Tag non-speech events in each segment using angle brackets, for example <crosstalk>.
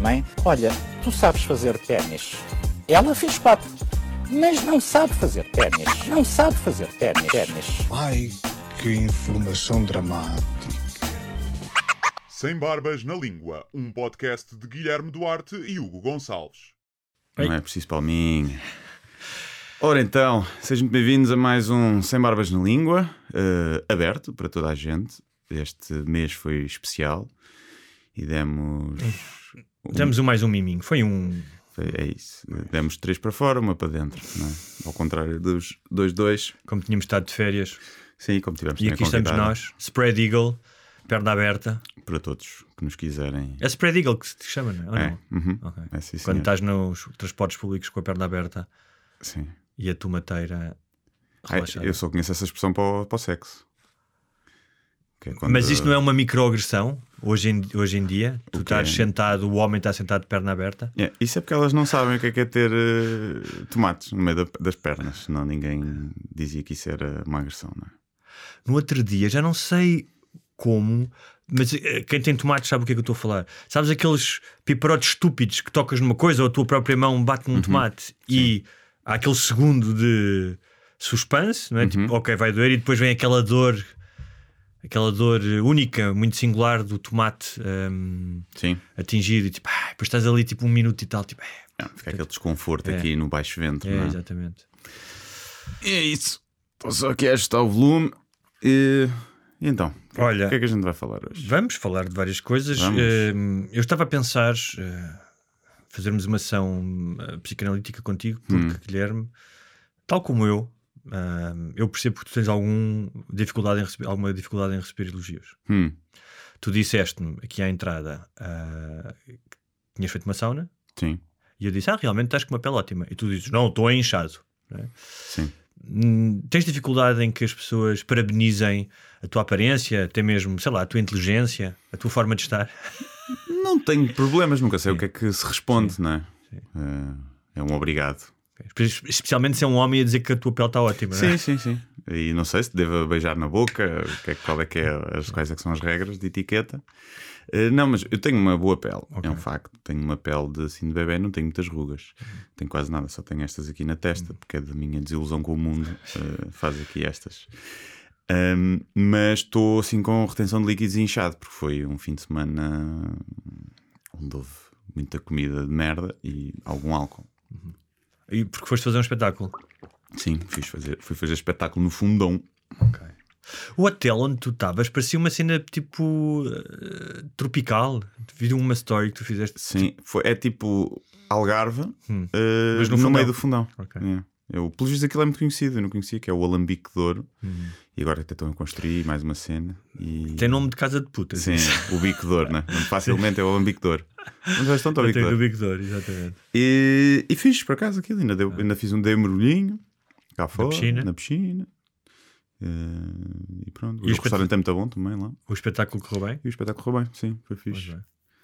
Mãe, olha, tu sabes fazer ténis. Ela fez quatro, mas não sabe fazer ténis. Não sabe fazer ténis. Ai, que informação dramática. Sem Barbas na Língua, um podcast de Guilherme Duarte e Hugo Gonçalves. Não é preciso palminha. Ora então, sejam bem-vindos a mais um Sem Barbas na Língua, eh, aberto para toda a gente. Este mês foi especial e demos. Damos um mais um miminho. Foi um. foi- é isso. Demos três para fora, uma para dentro. É? Ao contrário dos dois, dois. Como tínhamos estado de férias. Sim, como tivemos E aqui estamos nós. Spread Eagle, perna aberta. Para todos que nos quiserem. É Spread Eagle que se chama, não é? É, uhum. Ok. É, sim, Quando estás nos transportes públicos com a perna aberta Sim. e a tomateira Ai, relaxada. eu só conheço essa expressão para o, para o sexo. É quando- Mas isto não é uma microagressão hoje em, hoje em dia? Tu O quê? estás sentado, o homem está sentado de perna aberta? É, isso é porque elas não sabem o que é, que é ter eh, tomates no meio da- das pernas. Senão ninguém dizia que isso era uma agressão, não é? No outro dia, já não sei como, mas eh, quem tem tomates sabe o que é que eu estou a falar. Sabes aqueles piperotes estúpidos que tocas numa coisa ou a tua própria mão bate Uhum. num tomate e há aquele segundo de suspense, não é? Uhum. Tipo, ok, vai doer e depois vem aquela dor, aquela dor única, muito singular do tomate hum, Sim. atingido e tipo, ah, depois estás ali tipo um minuto e tal, tipo, É, fica aquele desconforto É. aqui no baixo ventre, é, é? exatamente. E é isso. Estou só aqui a ajustar o volume. E, e então, o que, é- Olha- o que é que a gente vai falar hoje? Vamos falar de várias coisas. Hum, eu estava a pensar eh, fazermos uma ação eh, psicanalítica contigo, porque, Hum. Guilherme, tal como eu, hum, eu percebo que tu tens algum dificuldade em receber, alguma dificuldade em receber elogios. Hum, Tu disseste-me aqui à entrada ah, que tinhas feito uma sauna sim, e eu disse: Ah, realmente estás com uma pele ótima. E tu dizes: Não, estou inchado. é? sim. Hum, Tens dificuldade em que as pessoas parabenizem a tua aparência, até mesmo, sei lá, a tua inteligência, a tua forma de estar? Não tenho problemas, nunca sei o que é que se responde, não é? É, é um obrigado. Espe- Especialmente se é um homem a dizer que a tua pele está ótima. não é? Sim, sim, sim. E não sei se devo beijar na boca, o que é, qual é que é, as, quais é que são as regras de etiqueta. Eh, não, mas eu tenho uma boa pele, é um facto. Tenho uma pele de assim de bebê, não tenho muitas rugas. Tenho quase nada, só tenho estas aqui na testa, porque é da minha desilusão com o mundo. <laughs> eh, faz aqui estas. Ahm, mas estou assim com retenção de líquidos inchado, porque foi um fim de semana onde houve muita comida de merda e algum álcool. E porque foste fazer um espetáculo. Sim, fiz fazer, fui fazer espetáculo no fundão. O hotel onde tu estavas parecia uma cena tipo eh, tropical. Vi uma story que tu fizeste. Sim, foi, é tipo Algarve, Hum. eh, Mas no no, meio do fundão. Ok. É. Eu, pelos vistos, aquilo é muito conhecido. Eu não conhecia, que é o Alambique de Ouro. Hum. E agora até estão a construir mais uma cena. E... Tem nome de casa de puta. Sim, o Bico de Ouro, né? <laughs> Facilmente é o Alambique de Ouro. Mas já estão, Bico de Ouro. Big Door, exatamente. E, e fiz por acaso aquilo. Ainda, deu, ainda fiz um dei mergulhinho cá fora, piscina? na piscina. Eh, e pronto. E o o restaurante é muito bom também lá. O espetáculo correu bem? E o espetáculo correu bem, sim, foi fixe.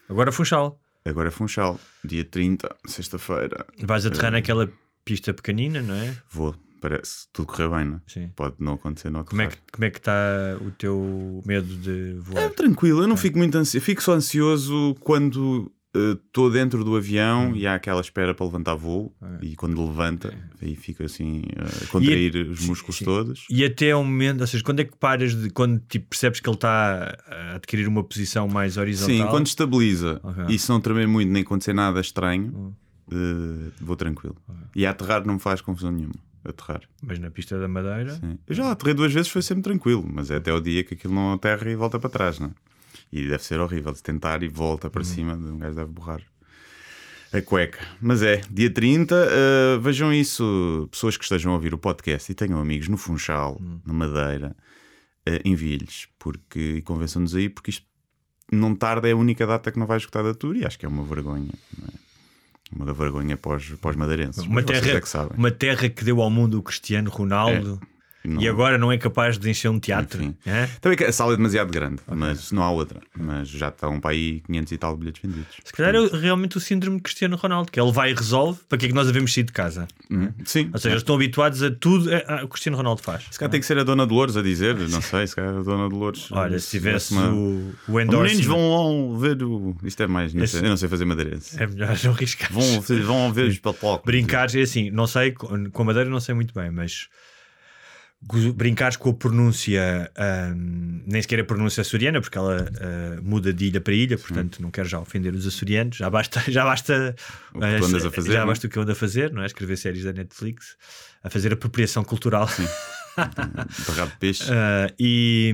Agora Funchal. Agora é Funchal, dia 30, sexta-feira. Vais Eh, aterrar naquela pista pequenina, não é? Vou, parece, tudo correr bem, não é? Sim. Pode não acontecer, não Como é, que, como é que está o teu medo de voar? É tranquilo, eu não fico muito ansioso. Fico só ansioso quando estou dentro do avião e há aquela espera para levantar voo. E quando levanta, aí fica assim a contrair os músculos sim. todos. E até ao momento, ou seja, quando é que paras de. Quando tipo, percebes que ele está a adquirir uma posição mais horizontal? Sim, quando estabiliza Ok. e se não tremer muito nem acontecer nada estranho, Hum. Eh, vou tranquilo. E a aterrar não me faz confusão nenhuma. Aterrar. Mas na pista da Madeira. Sim. Eu já aterrei duas vezes, foi sempre tranquilo, mas é até o dia que aquilo não aterra e volta para trás, não é? E deve ser horrível de tentar e volta para cima, um gajo deve borrar a cueca. Mas é, dia 30, eh, vejam isso, pessoas que estejam a ouvir o podcast e tenham amigos no Funchal, na Madeira, uh, envie-lhes porque, e convençam-nos aí, porque isto não tarda é a única data que não vai esgotar da tour e acho que é uma vergonha. não é? Uma vergonha para os, para os madeirenses. Uma terra, é que sabem. uma terra que deu ao mundo o Cristiano Ronaldo Não- e agora não é capaz de encher um teatro. Enfim. é? Também que a sala é demasiado grande, mas não há outra. Mas já estão para aí 500 e tal bilhetes vendidos. Se calhar é realmente o síndrome de Cristiano Ronaldo, que ele vai e resolve para que é que nós devemos sair de casa. Hum, Sim. Ou seja, eles estão habituados a tudo é, o Cristiano Ronaldo faz. Se calhar tem que ser a Dona Dolores a dizer, não sei, se calhar a Dona Dolores. Olha, se tivesse uma... o, o Os meninos endorsement, vão ver o. Isto é mais. Não Esse- Eu não sei fazer madeirense. é melhor <laughs> não arriscar. Vão, vão ver os papocos. Brincares, é assim, não sei, com a Madeira não sei muito bem, mas brincares com a pronúncia, ahm, nem sequer a pronúncia açoriana, porque ela ah, muda de ilha para ilha, portanto não quero já ofender os açorianos, já basta, <laughs> já basta O que tu andas a fazer, já não é? basta o que eu ando a fazer, não é? Escrever séries da Netflix, a fazer apropriação cultural. De <laughs> rabo de peixe. Ah, e,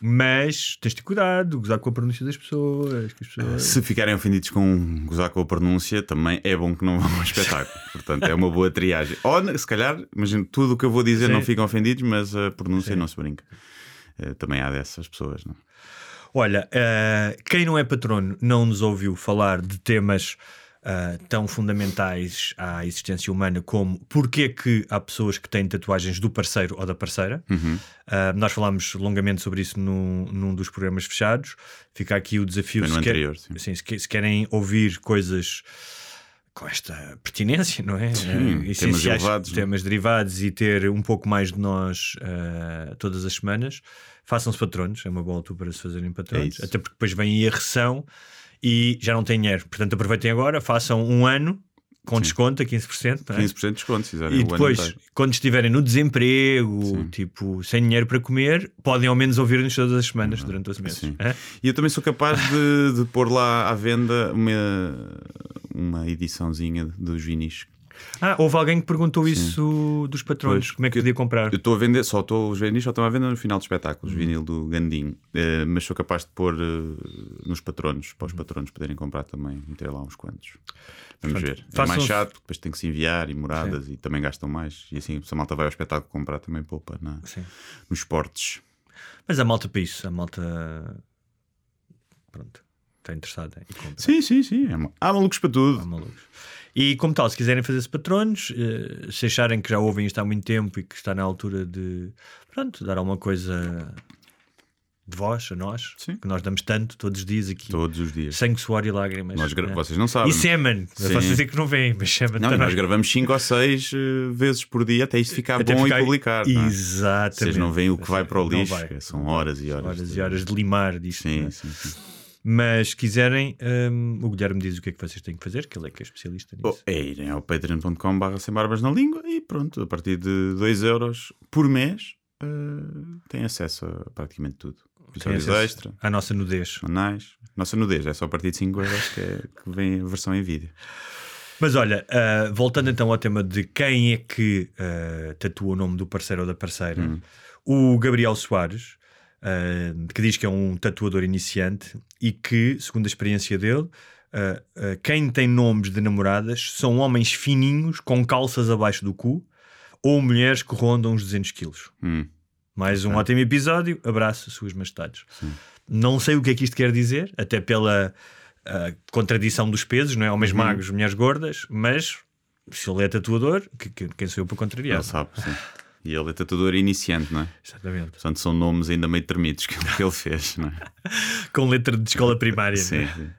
mas tens de ter cuidado, gozar com a pronúncia das pessoas. Pessoas... Se ficarem ofendidos com gozar com a pronúncia, também é bom que não vão ao espetáculo. <laughs> Portanto, é uma boa triagem. Ou, se calhar, imagino, tudo o que eu vou dizer Sim. não ficam ofendidos, mas a pronúncia não se brinca. Eh, Também há dessas pessoas, não? Olha, eh, quem não é patrono não nos ouviu falar de temas ah, tão fundamentais à existência humana como porque é que há pessoas que têm tatuagens do parceiro ou da parceira. Uhum. Ah, nós falámos longamente sobre isso num, num dos programas fechados. Fica aqui o desafio se, quer- anterior, sim. sim, se, que- se querem ouvir coisas com esta pertinência, não é? Sim, Eh, temas não é? temas derivados e ter um pouco mais de nós ah, todas as semanas. Façam-se patronos, é uma boa altura para se fazerem patronos, É até porque depois vem a recessão e já não têm dinheiro. Portanto, aproveitem agora, façam um ano com desconto a 15%. não é? 15% de desconto, se fizerem E depois, quando estiverem no desemprego, tipo, sem dinheiro para comer, podem ao menos ouvir-nos todas as semanas durante 12 meses. Sim. é? E eu também sou capaz de, de pôr lá à venda uma, uma ediçãozinha dos vinis. Ah, houve alguém que perguntou isso dos patrões, Pois, como é que podia comprar? Eu estou a vender, só estou, os vinis só estão à venda no final de espetáculos, Uhum. vinil do Gandim. Eh, mas sou capaz de pôr eh, nos patronos, para os Uhum. patronos poderem comprar também, meter lá uns quantos. Vamos Portanto, ver. É mais chato, porque depois tem que se enviar e moradas e também gastam mais. E assim, se a malta vai ao espetáculo comprar, também poupa na, Sim. nos esportes. Mas a malta para isso, a malta. Pronto, está interessada e compra. Sim, sim, sim. É Há malucos para Há tudo. malucos. E como tal, se quiserem fazer-se patronos, eh, se acharem que já ouvem isto há muito tempo e que está na altura de pronto, dar alguma coisa de vós a nós, Sim. que nós damos tanto todos os dias aqui. Todos os dias. Sangue, suor e lágrimas. Nós né? Vocês não sabem. E semen. Posso dizer que não vem, mas semen Não, nós gravamos 5 ou 6 vezes por dia até isto ficar Até bom ficar- e publicar. não é? Exatamente. Vocês não veem o que vai para o lixo, são horas e horas. Horas de- e horas de limar disto. Sim, né? sim, sim. Mas se quiserem, hum, o Guilherme diz o que é que vocês têm que fazer, que ele é que é especialista nisso. Oh, é irem ao patreon.com.br sem barbas na língua e pronto, a partir de 2 euros por mês eh, têm acesso a praticamente tudo. Episódios extra, À nossa nudez. semanais. Nossa nudez é só a partir de 5 euros que, é, que vem a versão em vídeo. Mas olha, ah, voltando então ao tema de quem é que ah, tatua o nome do parceiro ou da parceira, Hum. o Gabriel Soares, ah, que diz que é um tatuador iniciante e que, segundo a experiência dele, ah, ah, quem tem nomes de namoradas são homens fininhos com calças abaixo do cu ou mulheres que rondam os 200 quilos. Hum. Mais um ótimo episódio. Abraço, Suas Majestades. Não sei o que é que isto quer dizer, até pela ah, contradição dos pesos, não é? Homens magros, mulheres gordas, mas se ele é tatuador, que, que- quem sou eu para contrariar? Ele sabe, sim. E ele é tatuador iniciante, não é? Exatamente. Portanto, são nomes ainda meio tremidos que, <laughs> que ele fez, não é? <laughs> Com letra de escola primária. não é? Sim, sim.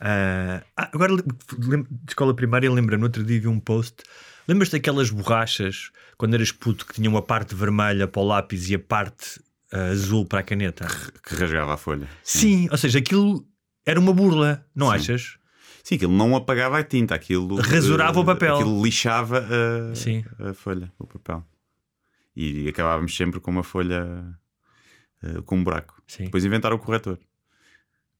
Ah, agora, de escola primária, lembra no outro dia vi um post. Lembras daquelas borrachas quando eras puto que tinham a parte vermelha para o lápis e a parte ah, azul para a caneta? Que rasgava a folha. Sim, ou seja, aquilo era uma burla, não Sim. achas? Sim, aquilo não apagava a tinta, aquilo Rasurava eh, o papel. Aquilo lixava a, Sim. a folha, o papel. E acabávamos sempre com uma folha eh, com um buraco. Sim. Depois inventaram o corretor.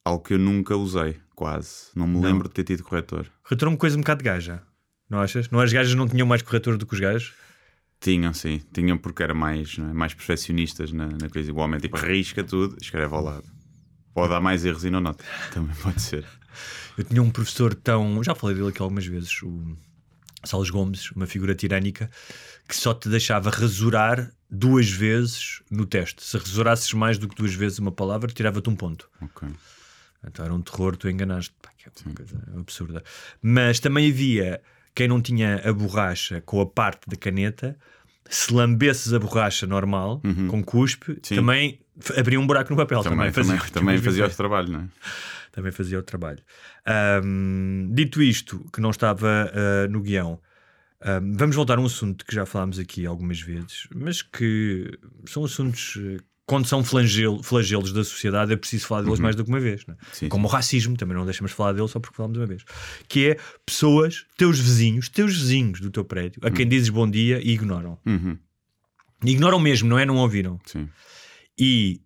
Algo que eu nunca usei, quase. Não me Não. lembro de ter tido corretor. Retornou-me coisa um bocado de gaja. Não achas? Não as gajas não tinham mais corretor do que os gajos? Tinham, sim. Tinham porque eram mais, é? mais perfeccionistas na, na coisa. O homem tipo risca tudo, escreve ao lado. Pode dar mais erros e não nota. <laughs> Também pode ser. Eu tinha um professor tão. Já falei dele aqui algumas vezes, o Salles Gomes, uma figura tirânica, que só te deixava rasurar duas vezes no teste. Se resorasses mais do que duas vezes uma palavra, tirava-te um ponto. Ok. Então era um terror, tu enganaste. Pá, que é uma coisa absurda. Mas também havia quem não tinha a borracha com a parte da caneta, se lambesses a borracha normal, com cuspe, Sim. também abria um buraco no papel. Também, também, fazia, também fazia o trabalho, não é? também fazia o trabalho. Ahm, dito isto, que não estava ah, no guião, ahm, vamos voltar a um assunto que já falámos aqui algumas vezes, mas que são assuntos. eh, Quando são flagelo- flagelos da sociedade, é preciso falar deles mais do que uma vez. é? Uhum. Sim, Como o racismo, também não deixamos de falar dele só porque falamos uma vez. Que é pessoas, teus vizinhos, teus vizinhos do teu prédio, a quem dizes bom dia e ignoram. Uhum. Ignoram mesmo, não é? Não ouviram. Sim. E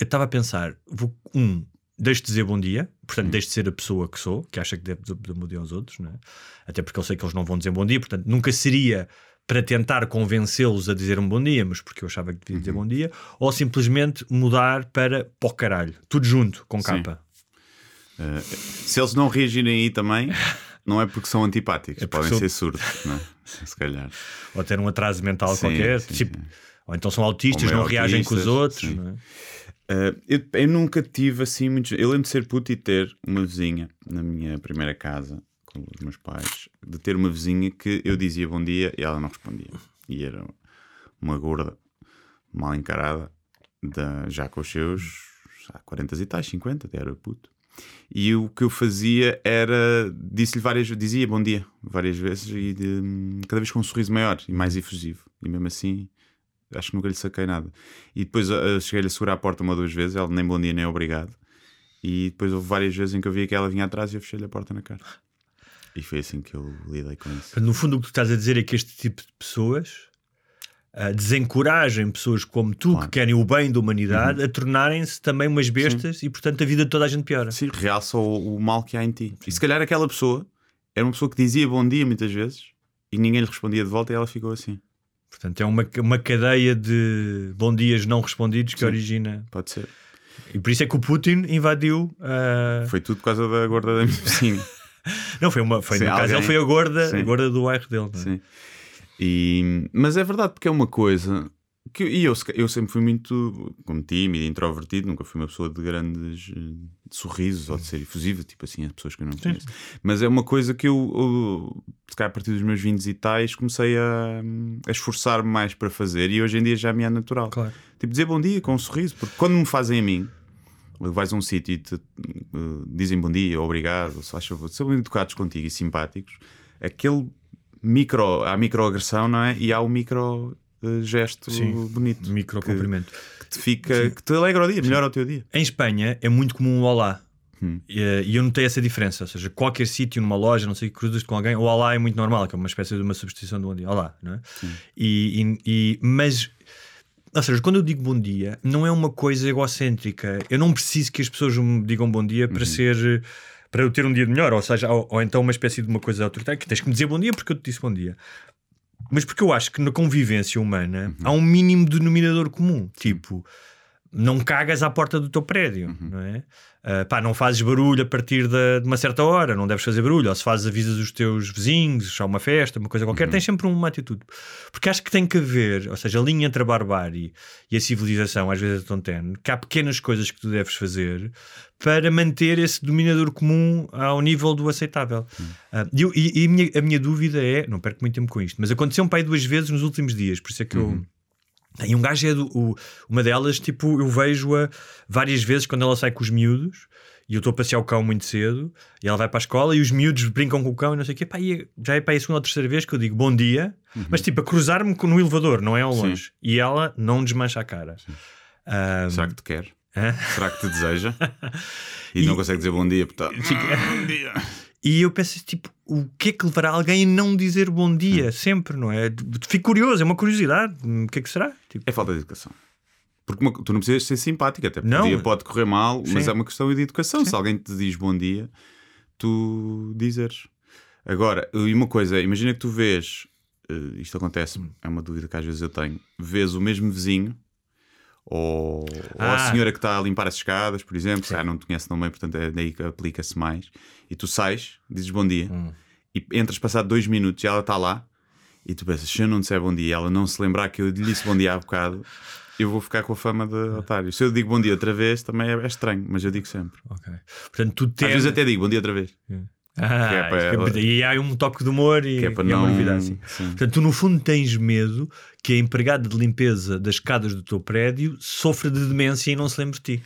eu estava a pensar: vou, um, deixo de dizer bom dia, portanto, deixo de ser a pessoa que sou, que acha que deve bom dia aos outros, é? até porque eu sei que eles não vão dizer bom dia, portanto, nunca seria para tentar convencê-los a dizer um bom dia, mas porque eu achava que devia dizer bom dia, ou simplesmente mudar para pó caralho, tudo junto, com capa. Uh, se eles não reagirem aí também, <laughs> não é porque são antipáticos, É porque podem são- ser surdos, não é? <laughs> Se calhar. Ou ter um atraso mental Sim, qualquer, sim, tipo, sim. ou então são autistas, não reagem com os outros. não é? Uh, eu, eu nunca tive assim muitos. Eu lembro de ser puto e ter uma vizinha na minha primeira casa com os meus pais, de ter uma vizinha que eu dizia bom dia e ela não respondia. E era uma gorda, mal encarada, da, já com os seus já 40 e tais, 50, até era puto. E o que eu fazia era disse-lhe várias dizia bom dia várias vezes e de- cada vez com um sorriso maior e mais efusivo. E mesmo assim acho que nunca lhe saquei nada. E depois ah, cheguei-lhe a segurar a porta uma ou duas vezes, ela nem bom dia nem obrigado. E depois houve várias vezes em que eu via que ela vinha atrás e eu fechei-lhe a porta na cara. E foi assim que eu lidei com isso. No fundo, o que tu estás a dizer é que este tipo de pessoas ah, desencoragem pessoas como tu, Claro. Uhum. que querem o bem da humanidade, a tornarem-se também umas bestas e, portanto, a vida de toda a gente piora. Sim, realça o, o mal que há em ti. E se calhar aquela pessoa era uma pessoa que dizia bom dia muitas vezes e ninguém lhe respondia de volta e ela ficou assim. Portanto, é uma, uma cadeia de bom dias não respondidos que Sim. origina. Pode ser. E por isso é que o Putin invadiu. ah, Foi tudo por causa da gorda da minha vizinha. <laughs> Não, foi uma. Foi, Sim, no caso, alguém- ele foi a gorda, Sim. a gorda do bairro dele. é? Sim. E, mas é verdade, porque é uma coisa que e eu, eu sempre fui muito como tímido, introvertido, nunca fui uma pessoa de grandes eh, de sorrisos ou de ser efusiva, tipo assim, as pessoas que eu não conheço. Mas é uma coisa que eu, eu se calhar a partir dos meus 20 e tais, comecei a, a esforçar-me mais para fazer e hoje em dia já me é natural. Claro. Tipo, dizer bom dia com um sorriso, porque quando me fazem a mim, vais a um sítio e te eh, dizem bom dia, obrigado, se faz favor, são educados contigo e simpáticos, aquele micro, há microagressão, não é? E há o micro eh, gesto Sim. bonito Micro cumprimento. que te fica, que te alegra o dia, melhora o teu dia. Em Espanha é muito comum o olá. Hum. E, eh, E eu notei essa diferença. Ou seja, qualquer sítio, numa loja, não sei, cruzas com alguém, o olá é muito normal, que é uma espécie de uma substituição do bom dia. Olá, não é? E, e- e- mas, ou seja, quando eu digo bom dia, não é uma coisa egocêntrica. Eu não preciso que as pessoas me digam bom dia para ser. Para eu ter um dia melhor, ou seja, ou, ou então uma espécie de uma coisa autoritária que tens que me dizer bom dia porque eu te disse bom dia. Mas porque eu acho que na convivência humana há um mínimo denominador comum. Tipo, não cagas à porta do teu prédio, não é? Ah, pá, não fazes barulho a partir da- de uma certa hora, não deves fazer barulho. Ou se fazes, avisas os teus vizinhos, há uma festa, uma coisa qualquer, tens sempre uma atitude. Porque acho que tem que haver, ou seja, a linha entre a barbárie e a civilização, às vezes é tão tenue, que há pequenas coisas que tu deves fazer para manter esse dominador comum ao nível do aceitável. E eu- e e a, minha, a minha dúvida é, não perco muito tempo com isto, mas aconteceu um pai duas vezes nos últimos dias, por isso é que eu. E um gajo é do, o- uma delas, tipo, eu vejo-a várias vezes quando ela sai com os miúdos e eu estou a passear o cão muito cedo e ela vai para a escola e os miúdos brincam com o cão e não sei o quê. Pá, e já é para aí a segunda ou terceira vez que eu digo bom dia, mas tipo a cruzar-me no elevador, não é ao Sim. longe. E ela não desmancha a cara. Ah, Será que te quer? hã? Será que te deseja? E, <laughs> E- não consegue dizer bom dia, portanto. Bom dia. <laughs> E eu penso tipo, o que é que levará alguém a não dizer bom Hum. dia sempre, não é? Fico curioso, é uma curiosidade. O que é que será? Tipo, É falta de educação. Porque uma- tu não precisas ser simpático, até porque Não. o dia pode correr mal, mas Sim. é uma questão de educação. Se alguém te diz bom dia, tu dizeres. Agora, e uma coisa, imagina que tu vês, eh, isto acontece, é uma dúvida que às vezes eu tenho, vês o mesmo vizinho ou, ou a Ah. senhora que está a limpar as escadas, por exemplo, se ah, não te conhece tão bem, portanto é daí que aplica-se mais, e tu sais, dizes bom dia, Hum. e entras passado dois minutos e ela está lá, E tu pensas, se eu não disser bom dia ela não se lembrar que eu lhe disse bom dia há bocado, eu vou ficar com a fama de otário. Se eu digo bom dia outra vez, também é, é estranho, mas eu digo sempre. Ok. Portanto, tu Às vezes até digo bom dia outra vez. Ah, que é para que é- E há um toque de humor e, Que é para e é uma não- novidade assim. Sim. Portanto, tu no fundo tens medo que a empregada de limpeza das escadas do teu prédio sofra de demência e não se lembre de ti.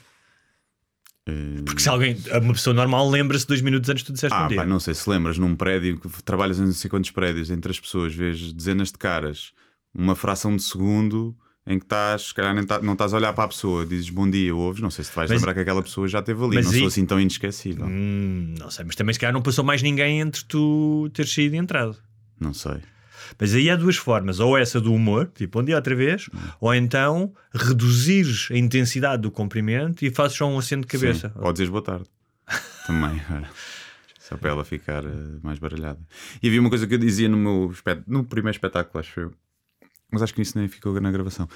Eh, Porque se alguém, uma pessoa normal lembra-se dois minutos antes de tu disseste Ah, bom dia. pá, não sei se lembras num prédio que trabalhas em não sei quantos prédios, entre as pessoas, vês dezenas de caras, uma fração de segundo em que estás, se calhar tá- não estás a olhar para a pessoa, dizes bom dia, ouves, não sei se te vais Mas- lembrar que aquela pessoa já esteve ali, não aí- sou assim tão inesquecível. Hum, não sei, mas também se calhar não passou mais ninguém entre tu teres saído e entrado. Não sei. Mas aí há duas formas, ou essa do humor, tipo, bom dia outra vez, Hum. ou então reduzires a intensidade do cumprimento e fazes só um aceno de cabeça. Sim. Ou dizes boa tarde. <laughs> Também, ora. só para ela ficar eh, mais baralhada. E havia uma coisa que eu dizia no meu no primeiro espetáculo, acho eu, mas acho que isso nem ficou na gravação,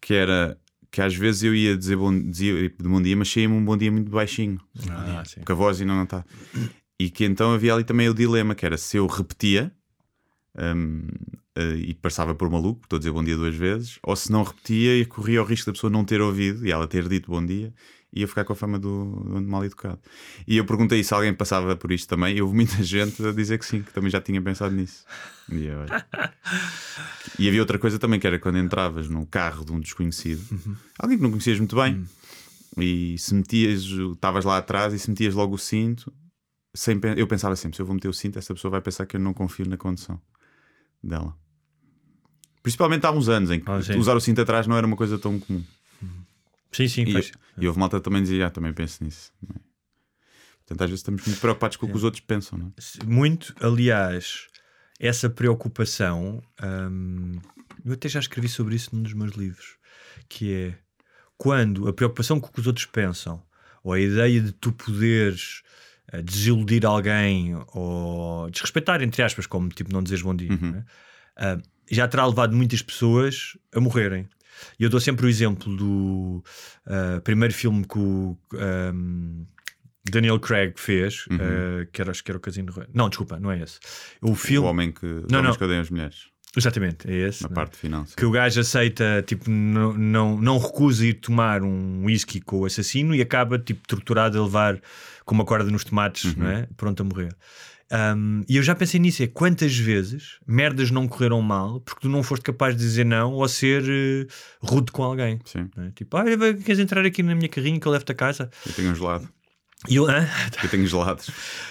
que era que às vezes eu ia dizer bom, dizia, bom dia, mas saía-me um bom dia muito baixinho. Ah, sim. porque a voz ainda não está. E que então havia ali também o dilema, que era se eu repetia hum, eh, e passava por maluco, estou a dizer bom dia duas vezes, ou se não repetia e corria o risco da pessoa não ter ouvido e ela ter dito bom dia eu ficar com a fama do, do mal educado. E eu perguntei se alguém passava por isto também, e houve muita <laughs> gente a dizer que sim, que também já tinha pensado nisso. E, eu. E havia outra coisa também, que era quando entravas num carro de um desconhecido, alguém que não conhecias muito bem, e se metias, estavas lá atrás e se metias logo o cinto, sem, eu pensava sempre: se eu vou meter o cinto, essa pessoa vai pensar que eu não confio na condução dela. Principalmente há uns anos em que sim. usar o cinto atrás não era uma coisa tão comum. Sim, sim, E, e houve malta também dizia: ah, também penso nisso. Portanto, às vezes estamos muito preocupados com o que os outros pensam, não é? muito, aliás, essa preocupação, hum, eu até já escrevi sobre isso num dos meus livros, que é quando a preocupação com o que os outros pensam, ou a ideia de tu poderes eh, desiludir alguém ou desrespeitar, entre aspas, como tipo não dizeres bom dia, Uhum. não é? Ah, já terá levado muitas pessoas a morrerem. E eu dou sempre o exemplo do ah, primeiro filme que o ahm, Daniel Craig fez, Uhum. ah, que era, acho que era o Casino Royale. Não, desculpa, não é esse. O filme. O homem que, Não, não. que odeiam as mulheres, Exatamente, é esse. na não é? parte final. que o gajo aceita, tipo, não, não, não recusa ir tomar um whisky com o assassino e acaba, tipo, torturado a levar com uma corda nos tomates, não é? Pronto a morrer. Um, e eu já pensei nisso: é quantas vezes merdas não correram mal porque tu não foste capaz de dizer não ou ser eh, rude com alguém. É? Tipo, ah, queres entrar aqui na minha carrinha que eu levo-te a casa? eu tenho um gelado. E eu? Eu tenho gelados.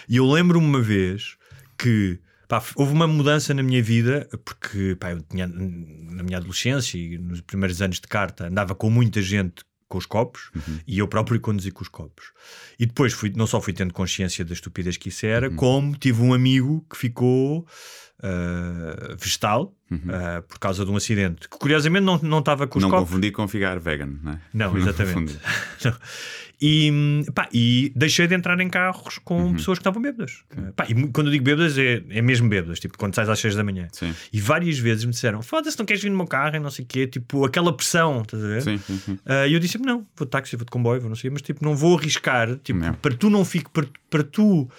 E eu lembro-me uma vez que pá, houve uma mudança na minha vida, porque pá, eu tinha na minha adolescência e nos primeiros anos de carta andava com muita gente com os copos e eu próprio conduzi com os copos. E depois fui, não só fui tendo consciência da estupidez que isso era, como tive um amigo que ficou ah, vegetal ah, por causa de um acidente que curiosamente não, não estava com os não copos. confundir com ficar vegan, não é? Não, <laughs> exatamente. <laughs> Não. E, pá, e deixei de entrar em carros com Uhum. pessoas que estavam bêbadas. Pá, e quando eu digo bêbadas, é, é mesmo bêbadas, tipo quando sais às 6 da manhã. Sim. E várias vezes me disseram: Foda-se, não queres vir no meu carro e não sei o quê, tipo aquela pressão, estás a ver? Sim, sim. Ah, E eu disse: Não, vou de táxi, vou de comboio, vou não sei, mas tipo, não vou arriscar, tipo, Não. para tu não fique, para, para tu.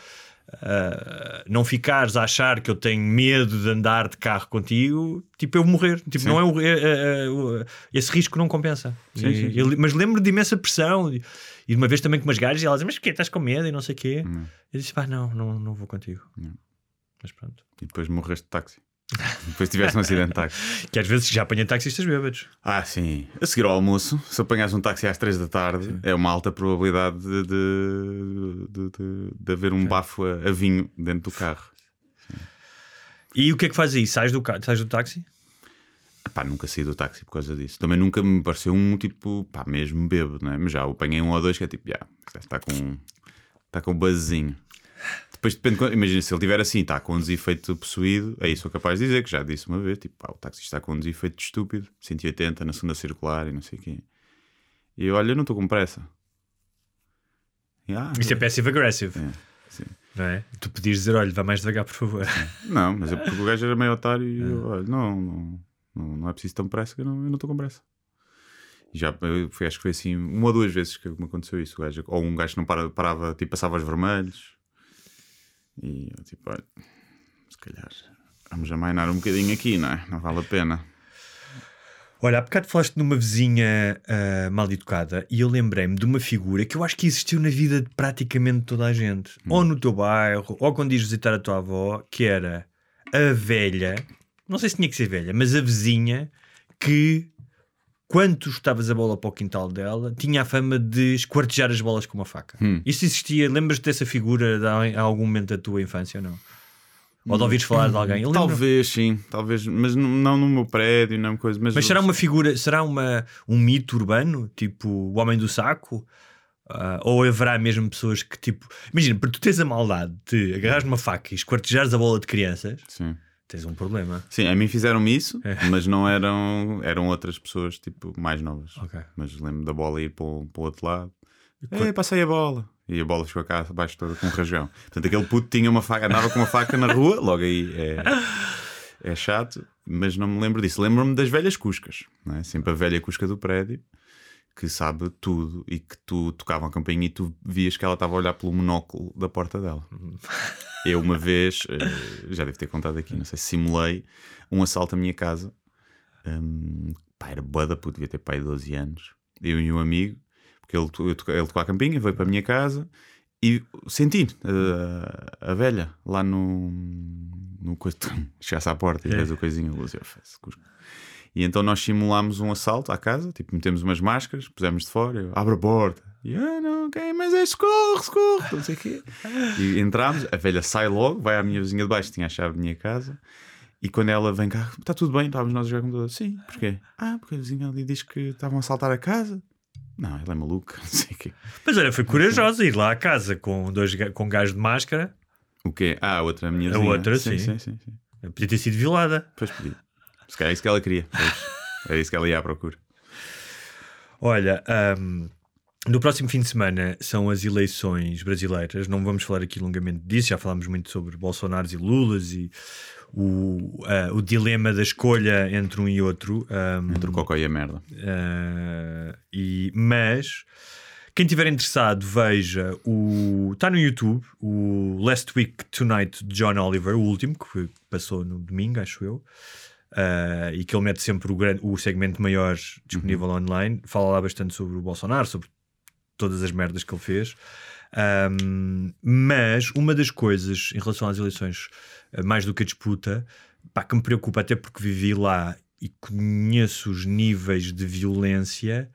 ah, não ficares a achar que eu tenho medo de andar de carro contigo, tipo eu morrer, tipo, Sim. não é, o- é- é- é esse risco não compensa. Sim, E- sim, mas lembro de imensa pressão e, e de uma vez também com umas gajas e elas dizem, mas porquê? Estás com medo e não sei o quê. Não. Eu disse, pá, não, não, não vou contigo. Não. Mas pronto. E depois morreste de táxi. <laughs> depois tiveste um acidente de táxi. Que às vezes já apanhei taxistas bêbados. Ah, sim. A seguir ao almoço, se apanhas um táxi às 3 da tarde, é uma alta probabilidade de, de, de, de- haver um bafo a, a vinho dentro do carro. E o que é que faz aí? Sais do, sais do táxi? Pá, nunca saí do táxi por causa disso. Também nunca me pareceu um tipo, pá, mesmo bêbado, não é? Mas já eu apanhei um ou dois que é tipo, já, está com está com um. Depois depende, imagina se ele estiver assim, está com um desefeito possuído, aí sou capaz de dizer que já disse uma vez, tipo, pá, o táxi está com um desefeito estúpido, 180 na segunda circular e não sei o quê. E eu, olha, eu não estou com pressa. E, ah, Isso é passive aggressive. É, sim. Não é? Tu podias dizer, olha, vá mais devagar, por favor. Não, mas é porque o gajo era meio otário e eu, olha, não, não, não, não é preciso tão pressa que eu não estou com pressa. E já foi, acho que foi assim uma ou duas vezes que me aconteceu isso. Gajo, ou um gajo não para, parava, tipo, passava aos vermelhos. E eu tipo, olha, se calhar Vamos amainar um bocadinho aqui, não é? Não vale a pena. Olha, há bocado falaste numa vizinha ah, mal educada e eu lembrei-me de uma figura que eu acho que existiu na vida de praticamente toda a gente, ou no teu bairro, ou quando ires visitar a tua avó, que era a velha, não sei se tinha que ser velha, mas a vizinha que, quando tu estavas a bola para o quintal dela, tinha a fama de esquartejar as bolas com uma faca. Hum. Isso existia, lembras-te dessa figura de, a- algum momento da tua infância ou não? Ou de ouvires falar de alguém? Talvez, sim, talvez, mas não no meu prédio, não coisa. Mas, Mas será uma figura, será uma, um mito urbano, tipo o homem do saco? Ah, ou haverá mesmo pessoas que, tipo, imagina, porque tu tens a maldade de agarrares uma faca e esquartejares a bola de crianças, Sim. Tens um problema. Sim, a mim fizeram-me isso, É. mas não eram, eram outras pessoas, tipo, mais novas. Ok. Mas lembro da bola ir para o, para o outro lado. Ei, passei a bola. E a bola ficou cá abaixo toda com um rasgão. Portanto, aquele puto tinha uma faca, andava com uma faca na rua, logo aí é, é chato, mas não me lembro disso. Lembro-me das velhas cuscas, é? sempre a velha cusca do prédio, que sabe tudo e que tu tocava a campainha e tu vias que ela estava a olhar pelo monóculo da porta dela. Eu, uma vez, eh, já devo ter contado aqui, não sei se simulei um assalto à minha casa. Hum, pá, era boa da puta, devia ter pai de 12 anos. Eu e um amigo, porque ele, ele tocou a campainha, veio para a minha casa e senti a, a velha lá no. no <laughs> chegasse à porta e É. vês a coisinha, a luz, eu faço, cusco. E então nós simulámos um assalto à casa, tipo, metemos umas máscaras, pusemos de fora, eu abro a porta. E ah, não, ok, mas é socorro, socorro, não sei o quê. E entramos, a velha sai logo, vai à minha vizinha de baixo, tinha a chave da minha casa. E quando ela vem cá, está tudo bem, estávamos nós a jogar com computador. Sim, porquê? Ah, porque a vizinha ali diz que estavam a assaltar a casa. Não, ela é maluca, <laughs> não sei o quê. Mas olha, foi corajosa ir lá à casa com dois com gajos de máscara, O quê? Ah, a outra, a minha A vizinha. outra, sim. sim. Sim, sim, sim. podia ter sido violada. Pois podia. Se calhar é isso que ela queria. Era isso que ela ia à procura. Olha, ahm, no próximo fim de semana são as eleições brasileiras. Não vamos falar aqui longamente disso, já falámos muito sobre Bolsonaros e Lulas e o, ah, o dilema da escolha entre um e outro. ahm, Entre o cocó e a merda. Uh, e, mas quem estiver interessado, veja o. Está no YouTube o Last Week Tonight de John Oliver, o último, que passou no domingo, acho eu. Uh, e que ele mete sempre o, grande, o segmento maior disponível online. Fala lá bastante sobre o Bolsonaro, sobre todas as merdas que ele fez. Um, mas uma das coisas em relação às eleições, uh, mais do que a disputa, pá, que me preocupa, até porque vivi lá e conheço os níveis de violência,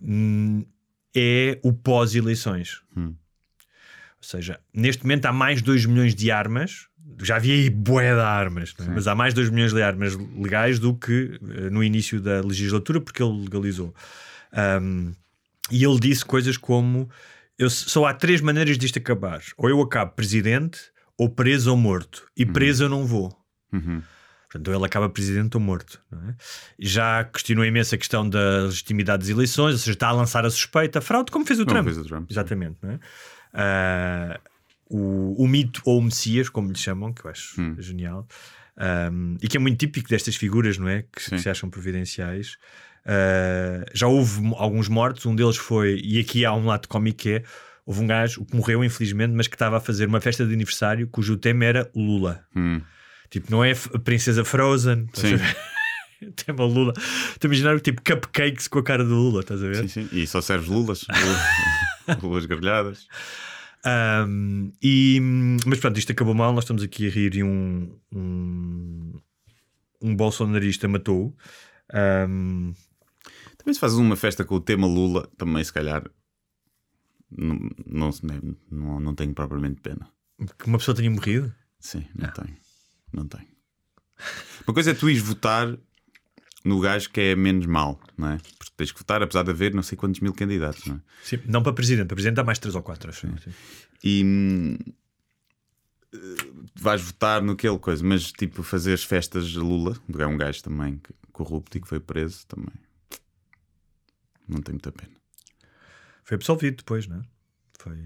hum, é o pós-eleições. Hum. Ou seja, neste momento há mais de 2 milhões de armas. Já havia aí bué de armas, é? Mas há mais de 2 milhões de armas legais do que eh, no início da legislatura, porque ele legalizou. Um, e ele disse coisas como: eu, só há três maneiras disto acabar. Ou eu acabo presidente, ou preso ou morto. E preso eu não vou. Uhum. Portanto, ou ele acaba presidente ou morto. é? Já questionou imenso a questão da legitimidade das eleições, ou seja, está a lançar a suspeita, a fraude, como fez o Como Trump. fez o Trump. Exatamente. É? Ah, o, o mito ou o Messias, como lhe chamam, que eu acho Hum. genial, um, e que é muito típico destas figuras, não é? Que, que se acham providenciais. Ah, já houve alguns mortos, um deles foi, e aqui há um lado cómico que é. Houve um gajo que morreu, infelizmente, mas que estava a fazer uma festa de aniversário cujo tema era Lula. Hum. Tipo, não é a Princesa Frozen. Sim. <laughs> Tema Lula. Estou a imaginar tipo cupcakes com a cara do Lula, estás a ver? Sim, sim. E só serves lulas. <laughs> Lulas- lulas grelhadas. Um, e, mas pronto, isto acabou mal. Nós estamos aqui a rir e um, um, um bolsonarista matou. Um, Também se fazes uma festa com o tema Lula, também se calhar não, não, não, não tenho propriamente pena. que uma pessoa tenha morrido. Sim, não tenho. Não tenho. Uma coisa é tu ires votar no gajo que é menos mal, não é? Porque tens que votar, apesar de haver não sei quantos mil candidatos, não é? Sim, não para presidente, para presidente há mais 3 ou 4. Acho. eu, sim. E hum, vais votar naquele coisa, mas tipo fazer as festas de Lula, é um gajo também que- corrupto e que foi preso também. Não tem muita pena. Foi absolvido depois, não é? Foi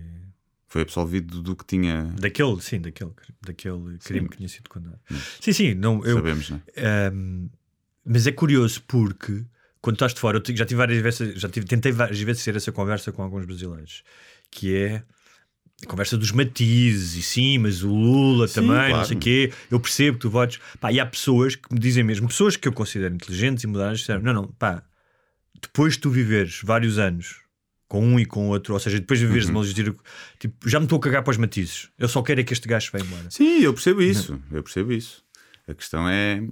Foi absolvido do que tinha. daquele, sim, daquele, daquele crime Sim. que tinha sido condenado. Sim, sim, não, eu, Sabemos, não é? Um, mas é curioso porque quando estás de fora, eu já tive várias vezes, já tive, tentei várias vezes ter essa conversa com alguns brasileiros, que é a conversa dos matizes e sim, mas o Lula Sim, também, não claro. sei o quê. Eu percebo que tu votes. Pá, e há pessoas que me dizem mesmo, pessoas que eu considero inteligentes e modernas, disseram: não, não, pá, depois de tu viveres vários anos com um e com outro, ou seja, depois de viveres Uhum. uma legislatura, tipo, já me estou a cagar para os matizes. Eu só quero é que este gajo vá embora. Sim, eu percebo isso. Eu percebo isso. A questão é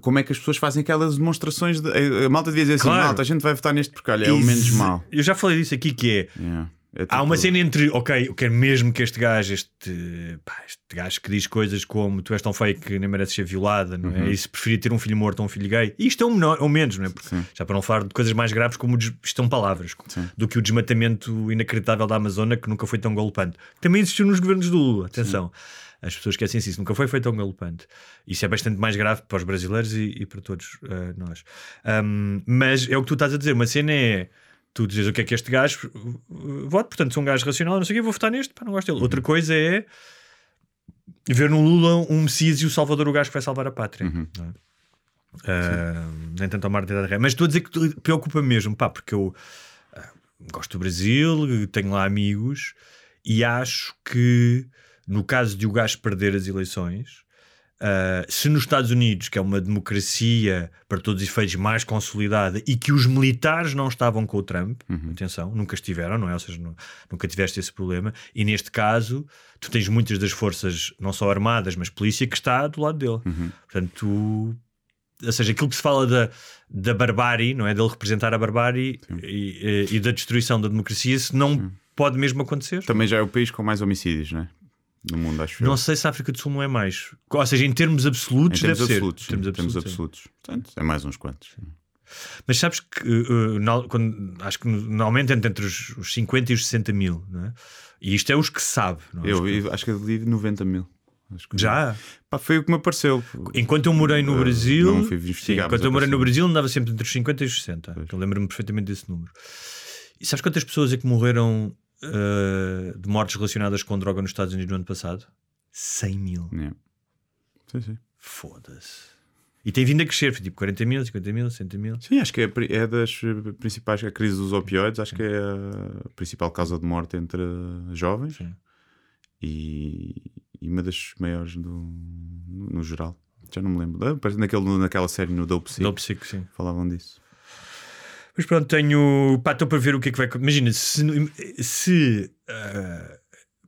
como é que as pessoas fazem aquelas demonstrações. De, a, a malta devia dizer assim: Claro. malta, a gente vai votar neste porque olha, é o menos mau. Eu já falei disso aqui que é. Yeah. É Há tipo- uma cena entre, ok, eu quero mesmo que este gajo, este, pá, este gajo que diz coisas como tu és tão feio que nem mereces ser violada, não é? Uhum. E se preferir ter um filho morto ou um filho gay, isto é o, menor, o menos, não é? Porque, já para não falar de coisas mais graves como des- isto são palavras, do que o desmatamento inacreditável da Amazônia que nunca foi tão galopante. Também existiu nos governos do Lula, atenção. As pessoas esquecem-se isso, nunca foi feito tão galopante. Isso é bastante mais grave para os brasileiros e, e para todos eh, nós. Ahm, mas é o que tu estás a dizer, uma cena é tu dizes o que é que este gajo uh, voto, portanto, sou um gajo racional, não sei o quê, vou votar neste, pá, não gosto dele. Outra coisa é ver no Lula um Messias e o Salvador o gajo que vai salvar a pátria. não é? Ah, nem tanto ao Martin da Ré. Mas estou a dizer que preocupa mesmo, pá, porque eu ah, gosto do Brasil, tenho lá amigos e acho que no caso de o gajo perder as eleições, Uh, se nos Estados Unidos, que é uma democracia para todos os efeitos mais consolidada, e que os militares não estavam com o Trump, atenção, nunca estiveram, não é? Ou seja, nu- nunca tiveste esse problema, e neste caso, tu tens muitas das forças, não só armadas, mas polícia, que está do lado dele. Portanto, tu. Ou seja, aquilo que se fala da, da barbárie, não é? Dele representar a barbárie e, e- e da destruição da democracia, isso não pode mesmo acontecer. Também já é o país com mais homicídios, não é? No mundo, acho eu. Não sei se a África do Sul não é mais. Ou seja, em termos absolutos, Em termos deve absolutos, ser. Em termos termos absolutos, sim. Portanto, é mais uns quantos. Mas sabes que uh, na- quando- acho que normalmente entre, entre os, os 50 e os 60 mil, não é? E isto é os que sabe. Não é? Eu vi- acho que eu li 90 mil. Que- Já? Pá, foi o que me apareceu. Enquanto eu morei no Uh, Brasil, não fui investigar, enquanto eu morei no. Brasil, andava sempre entre os 50 e os 60. Eu lembro-me perfeitamente desse número. E sabes quantas pessoas é que morreram uh, de mortes relacionadas com droga nos Estados Unidos no ano passado? 100 mil. Yeah. Sim, sim. Foda-se. E tem vindo a crescer, foi tipo 40 mil, 50 mil, 60 mil. Sim, acho que é, é das eh, principais. A crise dos opioides, acho que é a principal causa de morte entre jovens Sim. e, e uma das maiores do, no, no geral. Já não me lembro. Ah, parece naquele, naquela série no Dope Sick, Dope Sick, sim. falavam disso. Mas pronto, tenho. Pá, estou para ver o que é que vai. Imagina, se. se ah,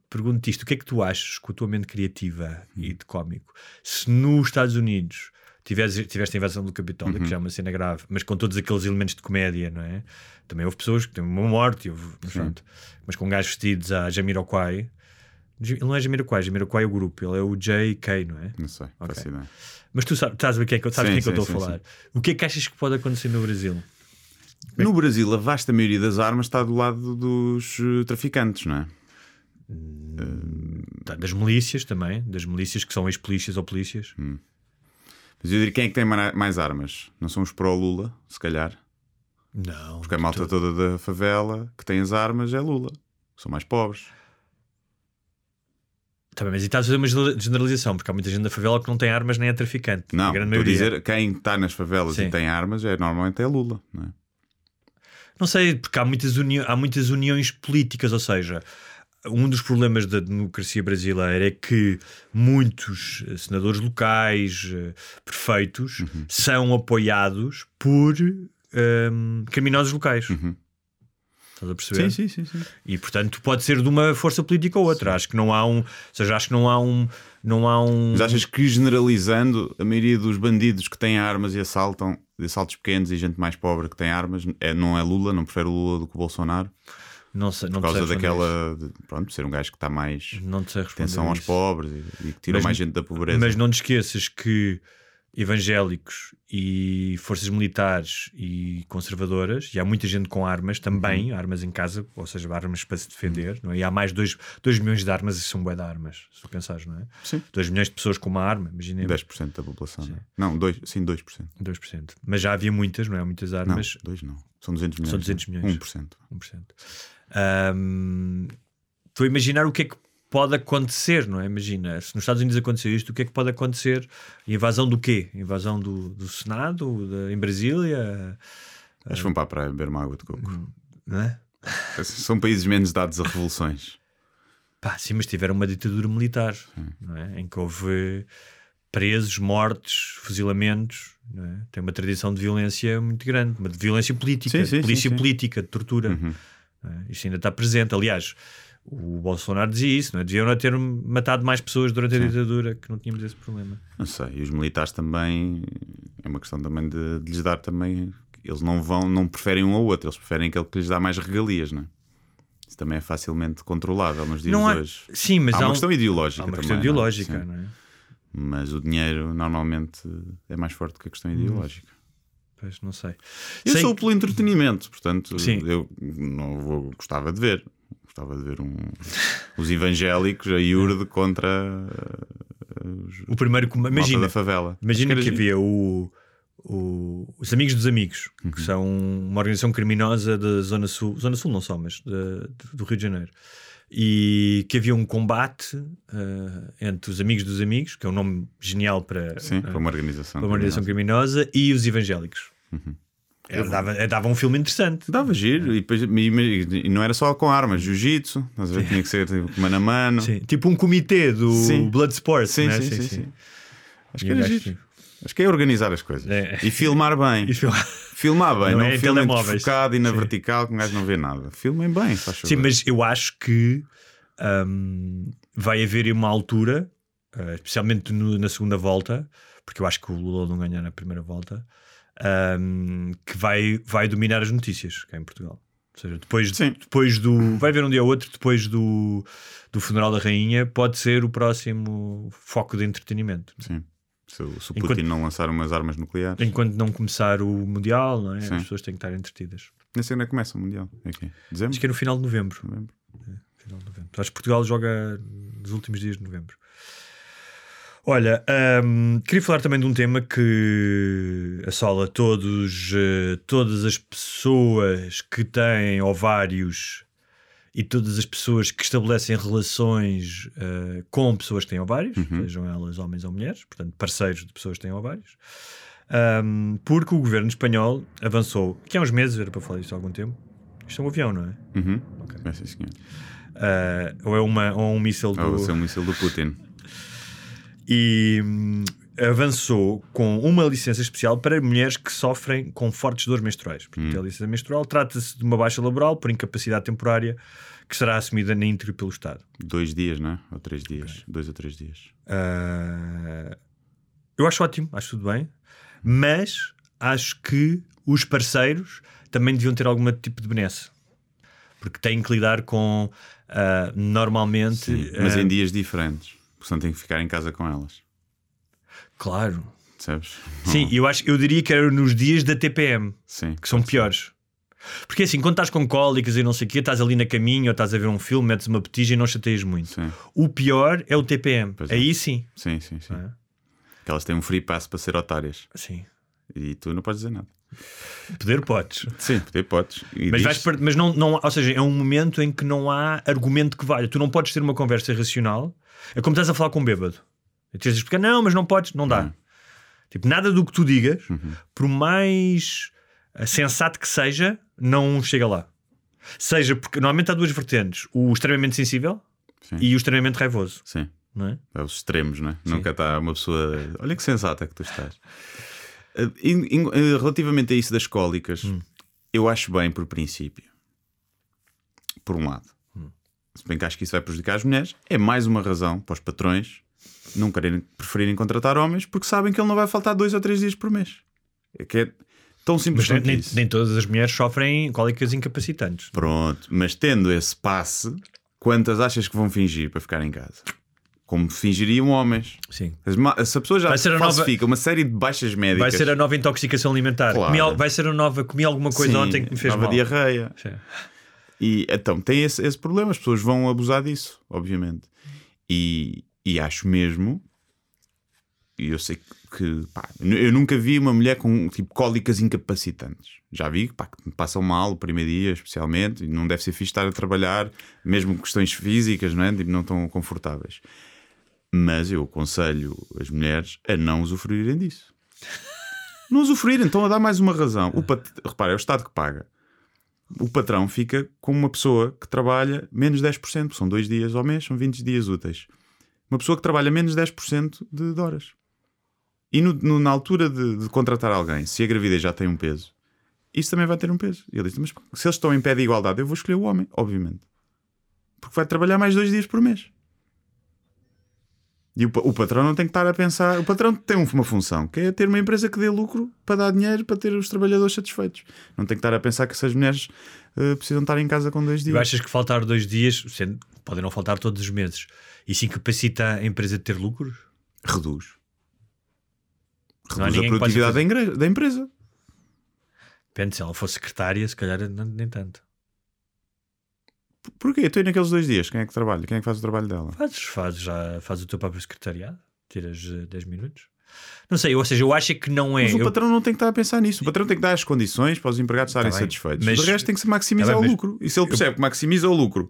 Pergunto-te isto: o que é que tu achas com a tua mente criativa e de cómico? Se nos Estados Unidos tivesse, tiveste a invasão do Capitólio, que já é uma cena grave, mas com todos aqueles elementos de comédia, não é? Também houve pessoas que têm uma morte, houve, mas, pronto. mas com gajos vestidos a Jamiroquai. Ele não é Jamiroquai, Jamiroquai é o grupo, ele é o JK, não é? Não sei, Ok. faço ideia. Mas tu sabes, sabes o que é que, sabes Sim, o que, é que eu sim, estou a sim, falar. O que é que achas que pode acontecer no Brasil? No Brasil, a vasta maioria das armas está do lado dos eh, traficantes, não é? Tá, Das milícias também, das milícias que são ex-polícias ou polícias. Mas eu diria quem é que tem ma- mais armas? Não são os pró-Lula, se calhar. Não. Porque a malta toda da favela que tem as armas é Lula. São mais pobres. Tá bem, mas e estás a fazer uma general- generalização, porque há muita gente da favela que não tem armas nem é traficante. Não, a grande estou a dizer quem está nas favelas Sim. e tem armas é normalmente é Lula, não é? Não sei, porque há muitas, uni- há muitas uniões políticas, ou seja, um dos problemas da democracia brasileira é que muitos eh, senadores locais, eh, prefeitos, Uhum. são apoiados por ehm, criminosos locais. Estás a perceber? Uhum. Sim, sim, sim, sim. E portanto pode ser de uma força política ou outra. Acho que não há um. Ou seja, acho que não há um. Não há um. Mas achas que generalizando a maioria dos bandidos que têm armas e assaltam, de assaltos pequenos e gente mais pobre que tem armas, é, não é Lula, não prefere Lula do que o Bolsonaro? Não sei, não Por causa daquela. de- pronto, ser um gajo que está mais. Não atenção aos pobres e, e que tira Mas- mais gente da pobreza. Mas não te esqueças que evangélicos e forças militares e conservadoras, e há muita gente com armas também, Uhum. armas em casa, ou seja, armas para se defender, não é? E há mais 2 milhões de armas e são bué de armas, se tu pensares, não é? Sim. 2 milhões de pessoas com uma arma, imagina 10% da população. não é? Não, dois, sim, 2%. 2%. Mas já havia muitas, não é? Muitas Não, armas. 2 não. São 200 milhões. São 200 não é? milhões. 1%. 1%. Ahm, Estou a imaginar o que é que pode acontecer, não é? Imagina, se nos Estados Unidos acontecer isto, o que é que pode acontecer? Invasão do quê? Invasão do, do Senado, da- em Brasília, Acho que vão para a praia beber uma água de coco. não é? <laughs> São países menos dados a revoluções. Pá, sim, mas tiveram uma ditadura militar, não é? em que houve presos, mortes, fuzilamentos. é? Tem uma tradição de violência muito grande, uma de violência política, Sim, sim, polícia sim, política, de tortura. Uhum. é? Isto ainda está presente. Aliás, o Bolsonaro dizia isso, não é? deviam ter matado mais pessoas durante a ditadura, que não tínhamos esse problema. Não sei, e os militares também é uma questão também de, de lhes dar também. Eles não vão, não preferem um ou outro, eles preferem aquele que lhes dá mais regalias, não é? Isso também é facilmente controlável nos dias Não há- de hoje. Sim, mas há há uma um- questão ideológica. Há uma também, questão não é? ideológica, Sim. não é? Mas o dinheiro normalmente é mais forte que a questão ideológica. Pois, não sei. Eu Sei sou que- pelo entretenimento, portanto, Sim. eu não vou, gostava de ver. Gostava de ver um, os evangélicos a iurde contra uh, os, O primeiro que imagina, da favela. imagina que era havia o, o- os Amigos dos Amigos, Uhum. que são uma organização criminosa da Zona Sul, Zona Sul não só, mas de- de- do Rio de Janeiro. E que havia um combate eh, entre os Amigos dos Amigos, que é um nome genial para, Sim, eh, para uma organização. para uma organização criminosa. criminosa, e os evangélicos. Era- dava, eh, dava um filme interessante. Dava giro, e, depois, e- e não era só com armas, jiu-jitsu, a ver? Tinha que ser tipo, mano a mano. Sim, tipo um comitê do Sim. Bloodsport. sim, né? sim, sim, sim. Acho que era giro. Acho que é organizar as coisas É. e filmar bem. <laughs> E filme- Filmar bem, Não não, é em filmem desfocado e na Sim. vertical que um gajo não vê nada. Filmem bem, faz. Sim, mas eu acho que hum, vai haver uma altura, eh, especialmente no- na segunda volta, porque eu acho que o Lula não ganha na primeira volta, hum, que vai, vai dominar as notícias cá em Portugal. Ou seja, depois, Sim. depois do. Vai haver um dia ou outro, depois do, do funeral da rainha, pode ser o próximo foco de entretenimento. Sim. Se, o- se o Enquanto- Putin não lançar umas armas nucleares, Enquanto não começar o Mundial, não é? Sim. as pessoas têm que estar entretidas. nem sei onde é que começa o Mundial. É aqui. Dezembro? Acho que é no final de novembro. Novembro. Final de novembro. Acho que Portugal joga nos últimos dias de novembro. Olha, hum, queria falar também de um tema que assola todos, eh, todas as pessoas que têm ovários e todas as pessoas que estabelecem relações eh, com pessoas que têm ovários, sejam elas homens ou mulheres, portanto, parceiros de pessoas que têm ovários, Hum, porque o governo espanhol avançou, que há uns meses, era para falar isto há algum tempo. Isto é um avião, não é? Uhum. É, sim, senhor. Ah, ou é uma, ou um míssil do. Ou ser um míssil do Putin. E hum, avançou com uma licença especial para mulheres que sofrem com fortes dores menstruais. Portanto, a licença menstrual trata-se de uma baixa laboral por incapacidade temporária que será assumida na íntegra pelo Estado. Dois dias, não é? Ou três dias. Dois ou três dias. Ah, eu acho ótimo, acho tudo bem, mas acho que os parceiros também deviam ter algum tipo de benesse. Porque têm que lidar com ah, normalmente. Sim, mas ah, em dias diferentes. Portanto, tem que ficar em casa com elas. Claro. Percebes? Sim, eu acho eu diria que era nos dias da TPM, Sim. que são piores. Porque assim, quando estás com cólicas e não sei o quê, estás ali na caminho ou estás a ver um filme, metes uma petija e não chateias muito. Sim, O pior é o TPM. Pois é. Aí sim. sim, sim. sim. É. Que elas têm um free pass para ser otárias. Sim. E tu não podes dizer nada. Poder podes. Sim, poder podes. E Mas, vais mas não, não, ou seja, é um momento em que não há argumento que valha. Tu não podes ter uma conversa racional. É como estás a falar com um bêbado. E tens de explicar, não, mas não podes, não dá. Não. Tipo, nada do que tu digas, Uhum. por mais eh, sensato que seja, não chega lá. Seja porque normalmente há duas vertentes: o extremamente sensível Sim. e o extremamente raivoso, Sim. não é? É os extremos, não é? Nunca está uma pessoa. Olha que sensata que tu estás. In- uh, relativamente a isso das cólicas, Hum. eu acho bem por princípio. Por um lado. Se bem que acho que isso vai prejudicar as mulheres, é mais uma razão para os patrões não quererem, preferirem contratar homens porque sabem que ele não vai faltar dois ou três dias por mês. É que é tão simples Mas nem, nem, todas as mulheres sofrem cólicas incapacitantes. Pronto, mas tendo esse passe, quantas achas que vão fingir para ficar em casa? Como fingiriam homens. Sim. Se a pessoa já Vai ser a nova- falsifica uma série de baixas médicas. Vai ser a nova intoxicação alimentar. Claro. Comi vai ser a nova. Comi alguma coisa Sim, ontem que me fez nova mal. diarreia. Sim. E então tem esse, esse problema, as pessoas vão abusar disso, obviamente. E, e acho mesmo, e eu sei que pá, eu nunca vi uma mulher com tipo cólicas incapacitantes. Já vi pá, que passam mal o primeiro dia, especialmente, e não deve ser fixe estar a trabalhar, mesmo questões físicas, não é? Tipo, não tão confortáveis. Mas eu aconselho as mulheres a não usufruírem disso. Não usufruírem, estão a dar mais uma razão. O pat... Repara, é o Estado que paga. O patrão fica com uma pessoa que trabalha menos 10%, são dois dias ao mês, são 20 dias úteis. Uma pessoa que trabalha menos 10% de, de horas. E no- no- na altura de, de contratar alguém, se a gravidez já tem um peso, isso também vai ter um peso. E ele diz: Mas se eles estão em pé de igualdade, eu vou escolher o homem, obviamente. Porque vai trabalhar mais dois dias por mês. E o, o patrão não tem que estar a pensar. O patrão tem um- uma função que é ter uma empresa que dê lucro para dar dinheiro para ter os trabalhadores satisfeitos. Não tem que estar a pensar que essas mulheres eh, precisam estar em casa com dois Tu dias. achas que faltar dois dias, sendo- podem não faltar todos os meses, isso incapacita a empresa de ter lucros? Reduz. Reduz a produtividade da, da empresa. Depende, se ela for secretária, se calhar nem tanto. Porquê? Tu aí naqueles dois dias, quem é que trabalha? Quem é que faz o trabalho dela? Fazes, fazes, já, fazes o teu próprio secretariado, tiras eh, 10 minutos. Não sei, ou seja, eu acho que não é. Mas o eu- patrão não tem que estar a pensar nisso. O patrão tem que dar as condições para os empregados estarem Tá satisfeitos. mas- o resto tem que se maximizar Tá bem, o lucro. E se ele percebe que maximiza o lucro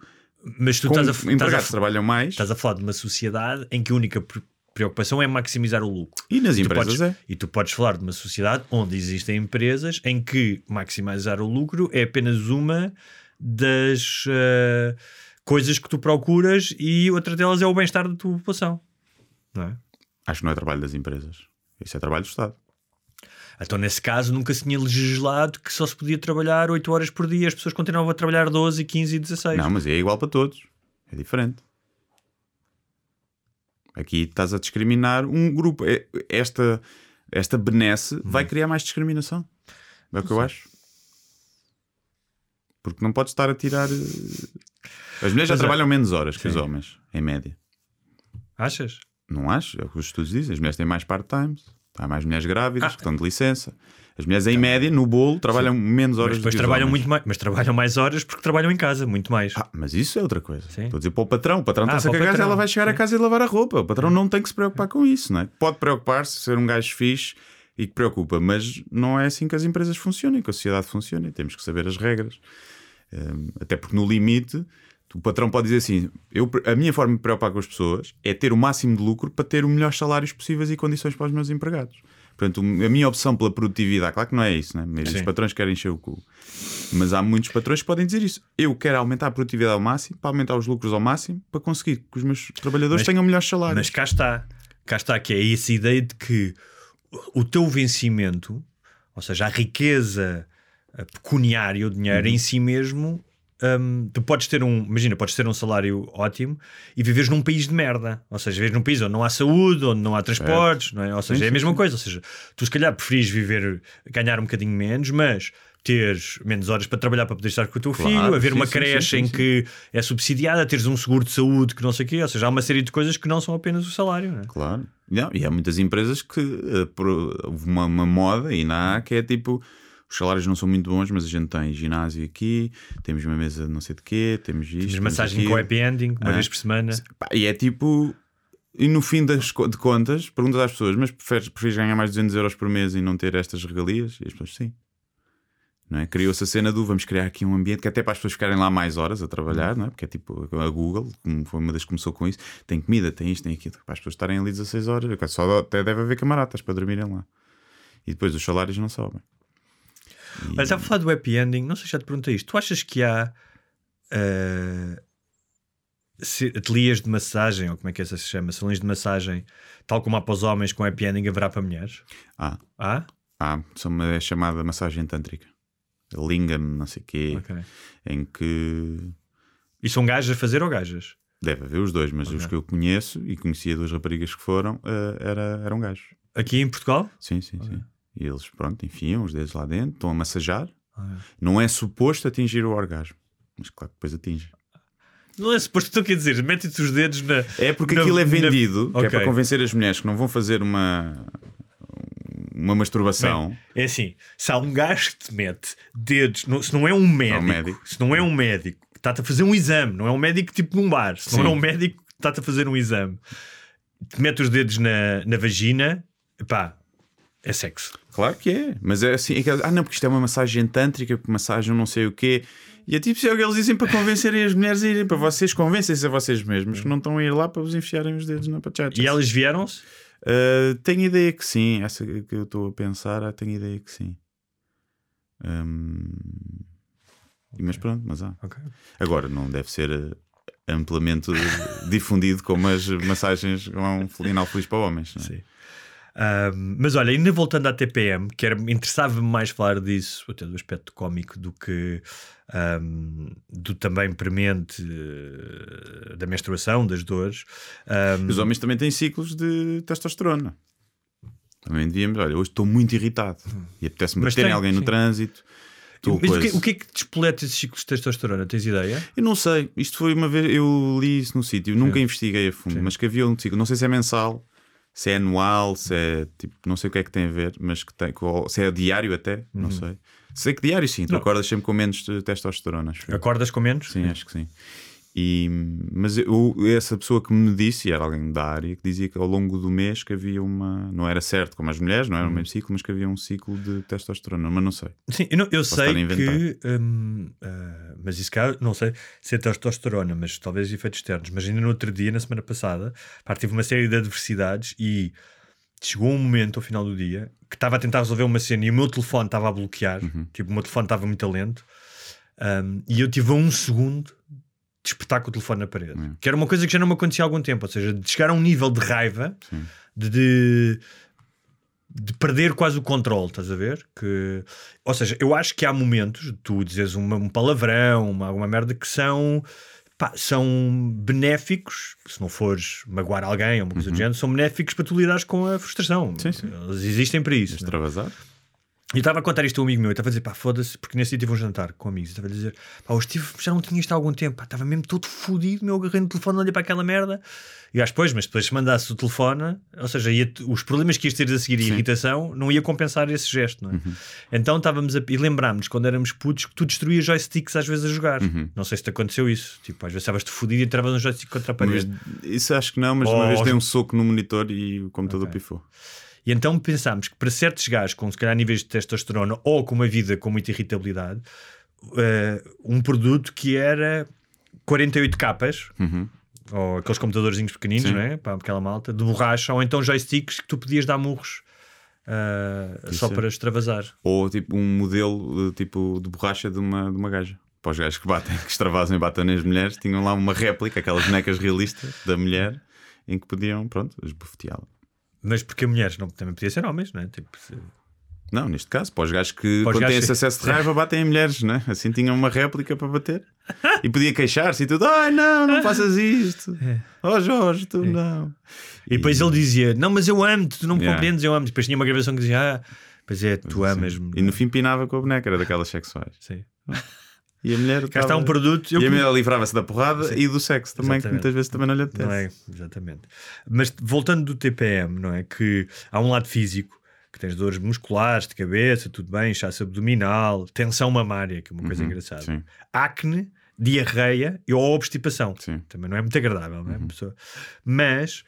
mas tu estás a, estás, empregados que a, trabalham mais, estás a falar de uma sociedade em que a única pre- preocupação é maximizar o lucro. e nas E empresas podes, é. e tu podes falar de uma sociedade onde existem empresas em que maximizar o lucro é apenas uma das eh, coisas que tu procuras e outra delas é o bem-estar da tua população. Não é? Acho que não é trabalho das empresas. Isso é trabalho do Estado. Então, nesse caso, nunca se tinha legislado que só se podia trabalhar 8 horas por dia, as pessoas continuavam a trabalhar 12, 15 e 16. Não, mas é igual para todos. É diferente. Aqui estás a discriminar um grupo. É- Esta, esta benesse vai Uhum. criar mais discriminação. É o que eu acho. Porque não podes estar a tirar. eh, As mulheres já é. trabalham menos horas que os homens, em média. Achas? Não acho? É o que os estudos dizem. As mulheres têm mais part-times. Há mais mulheres grávidas que estão de licença. As mulheres, em média, no bolo, trabalham menos horas Mas depois do que os trabalham homens. muito mais, mas trabalham mais horas porque trabalham em casa, muito mais. Ah, mas isso é outra coisa. Sim. Estou a dizer para o patrão. O patrão Ah, está-se a cagar, ela vai chegar a Sim. casa e lavar a roupa. O patrão não tem que se preocupar com isso, não é? Pode preocupar-se, ser um gajo fixe e que preocupa, mas não é assim que as empresas funcionam, que a sociedade funciona. Temos que saber as regras. Hum, até porque no limite, o patrão pode dizer assim: eu, a minha forma de me preocupar com as pessoas é ter o máximo de lucro para ter os melhores salários possíveis e condições para os meus empregados. Portanto, a minha opção pela produtividade, claro que não é isso, né? Mas os Sim. patrões querem encher o cu. Mas há muitos patrões que podem dizer isso. Eu quero aumentar a produtividade ao máximo, para aumentar os lucros ao máximo, para conseguir que os meus trabalhadores Mas- tenham melhores salários. Mas cá está. Cá está, que é essa ideia de que o teu vencimento, ou seja, a riqueza a pecuniária, o dinheiro Uhum. em si mesmo, hum, tu podes ter um, imagina, podes ter um salário ótimo e viveres num país de merda. Ou seja, viveres num país onde não há saúde, onde não há transportes, não é? Ou seja, Sim, é a mesma sim. coisa. Ou seja, tu se calhar preferis viver, ganhar um bocadinho menos, mas teres menos horas para trabalhar para poder estar com o teu Claro, filho, haver sim, uma creche em que é subsidiada, teres um seguro de saúde que não sei o quê, ou seja, há uma série de coisas que não são apenas o salário, não é? Claro. Não, e há muitas empresas que houve uma, uma moda e na que é tipo. Os salários não são muito bons, mas a gente tem ginásio aqui, temos uma mesa de não sei de quê, temos isto. Temos massagem aquilo. com happy ending, uma Ah. vez por semana. E é tipo. E no fim das, de contas, perguntas às pessoas: mas preferes, preferes ganhar mais de 200 euros por mês e não ter estas regalias? E as pessoas, sim. Não é? Criou-se a cena do vamos criar aqui um ambiente que até para as pessoas ficarem lá mais horas a trabalhar, não é? porque é tipo a Google, como foi uma das que começou com isso, tem comida, tem isto, tem aquilo, para as pessoas estarem ali 16 horas, só até deve haver camaradas para dormirem lá. E depois os salários não sobem. E- Olha, estava a falar do happy ending, não sei se já te perguntei isto. Tu achas que há se- ateliês de massagem, ou como é que essa se chama? Salões de massagem, tal como há para os homens com happy ending, haverá para mulheres? Ah, Há? ah, são uma é chamada massagem tântrica. Lingam, não sei o quê, Ok. em que E são gajos a fazer ou gajas? Deve haver os dois, mas Ok. os que eu conheço e conhecia duas raparigas que foram eh, era, eram gajos. Aqui em Portugal? Sim, sim, sim. E eles, pronto, enfiam os dedos lá dentro, estão a massajar. Ah, Não é suposto atingir o orgasmo, mas claro que depois atinge. Não é suposto, então quer dizer, mete-te os dedos na. É porque na- aquilo é na- vendido, que é Ok. para convencer as mulheres que não vão fazer uma, uma masturbação. É assim, se há um gajo que te mete dedos, não- se não é um médico, médico. se não é um médico que está-te a fazer um exame, não é um médico tipo num bar, se não Sim. é um médico que está-te a fazer um exame, te mete os dedos na, na vagina, pá, é sexo. Claro que é, mas é assim, é que, ah não, porque isto é uma massagem tântrica, massagem não sei o quê. E é tipo, isso é o que eles dizem para convencerem as mulheres a irem, para vocês convencem-se a vocês mesmos que não estão a ir lá para vos enfiarem os dedos na pachata. E elas vieram-se? Uh, tenho ideia que sim, essa que eu estou a pensar, ah, tenho ideia que sim. Hum, Mas pronto, mas há. Ok. Agora, não deve ser eh, amplamente <laughs> difundido como as massagens com um final feliz para homens. não é? Sim. Ahm, mas olha, ainda voltando à TPM, que interessava-me mais falar disso, até do aspecto cómico, do que ahm, do também premente eh, da menstruação, das dores. Ahm, Os homens também têm ciclos de testosterona. Também devíamos, olha, hoje estou muito irritado e apetece-me bater alguém no sim. trânsito. Estou mas o que, o que é que despoleta esses ciclos de testosterona? Tens ideia? Eu não sei, isto foi uma vez, eu li isso no sítio, nunca investiguei a fundo, mas que havia um ciclo, não sei se é mensal, se é anual, se é tipo, não sei o que é que tem a ver, mas que tem, se é diário até, não sei. Sei que diário sim, tu Não. acordas sempre com menos testosterona. Acordas com menos? Sim, acho que sim. E, mas eu, essa pessoa que me disse, e era alguém da área, que dizia que ao longo do mês que havia uma. Não era certo como as mulheres, não era o mesmo ciclo, mas que havia um ciclo de testosterona, mas não sei. Sim, eu, não- eu sei que. hum, ah, mas isso cá, não sei se é testosterona, mas talvez efeitos externos. Mas ainda no outro dia, na semana passada, pá, tive uma série de adversidades e chegou um momento ao final do dia que estava a tentar resolver uma cena e o meu telefone estava a bloquear. Uhum. Tipo, o meu telefone estava muito lento. hum, e eu tive um segundo de espetar com o telefone na parede. Uhum. Que era uma coisa que já não me acontecia há algum tempo. Ou seja, de chegar a um nível de raiva, Sim. de- de de perder quase o controle, estás a ver? Que, ou seja, eu acho que há momentos tu dizes uma- um palavrão, uma, alguma merda que são, pá, são benéficos, se não fores magoar alguém ou uma coisa do género, são benéficos para tu lidares com a frustração. Sim, sim. Eles existem para isso. né? E eu estava a contar isto a um amigo meu, eu estava a dizer, pá, foda-se, porque nesse dia tive um jantar com amigos, estava a dizer, pá, hoje tive, já não tinha isto há algum tempo, pá, estava mesmo todo fodido, meu agarrei no telefone, olhei para aquela merda, e acho, pois, mas depois se mandasses o telefone, ou seja, ia os problemas que ias ter a seguir, e a irritação, não ia compensar esse gesto, não é? Uhum. Então estávamos a, e lembrámos quando éramos putos que tu destruías joysticks às vezes a jogar, Uhum. não sei se te aconteceu isso, tipo, às vezes estavas-te fodido e entravas um joystick contra a parede. Mas isso acho que não, mas Oh, uma vez dei um soco no monitor e o computador pifou. E então pensámos que para certos gajos com se calhar níveis de testosterona ou com uma vida com muita irritabilidade, eh, um produto que era 48 capas, ou aqueles computadorzinhos pequeninos, Sim. não é? Para aquela malta, de borracha, ou então joysticks que tu podias dar murros eh, só é. para extravasar. Ou tipo um modelo tipo de borracha de uma, de uma gaja. Para os gajos que batem, que extravasam e batem nas mulheres, tinham lá uma réplica, aquelas bonecas realistas da mulher, em que podiam, pronto, esbofeteá-la. Mas porque mulheres não, também podia ser homens, não é? Tipo, se- Não, neste caso, para os gajos que Para quando têm esse acesso de raiva batem em mulheres, né? assim tinham uma réplica para bater <laughs> e podia queixar-se e tudo. Ai não, não faças isto, oh Jorge, tu não. E depois ele dizia: Não, mas eu amo-te, tu não me Yeah. compreendes, eu amo-te. Depois tinha uma gravação que dizia: Ah, pois é, tu amas-me. E no fim pinava com a boneca, era daquelas sexuais. Sim. <laughs> E a mulher. Cá está um produto. eu E a mulher livrava-se da porrada e do sexo também, que Exatamente. muitas vezes também não lhe apetece. Não é? Exatamente. Mas voltando do TPM, não é? Que há um lado físico, que tens dores musculares, de cabeça, tudo bem, inchaço abdominal, tensão mamária, que é uma coisa engraçada. sim. Acne, diarreia e ou obstipação. Sim. Também não é muito agradável, não é? Pessoa- Mas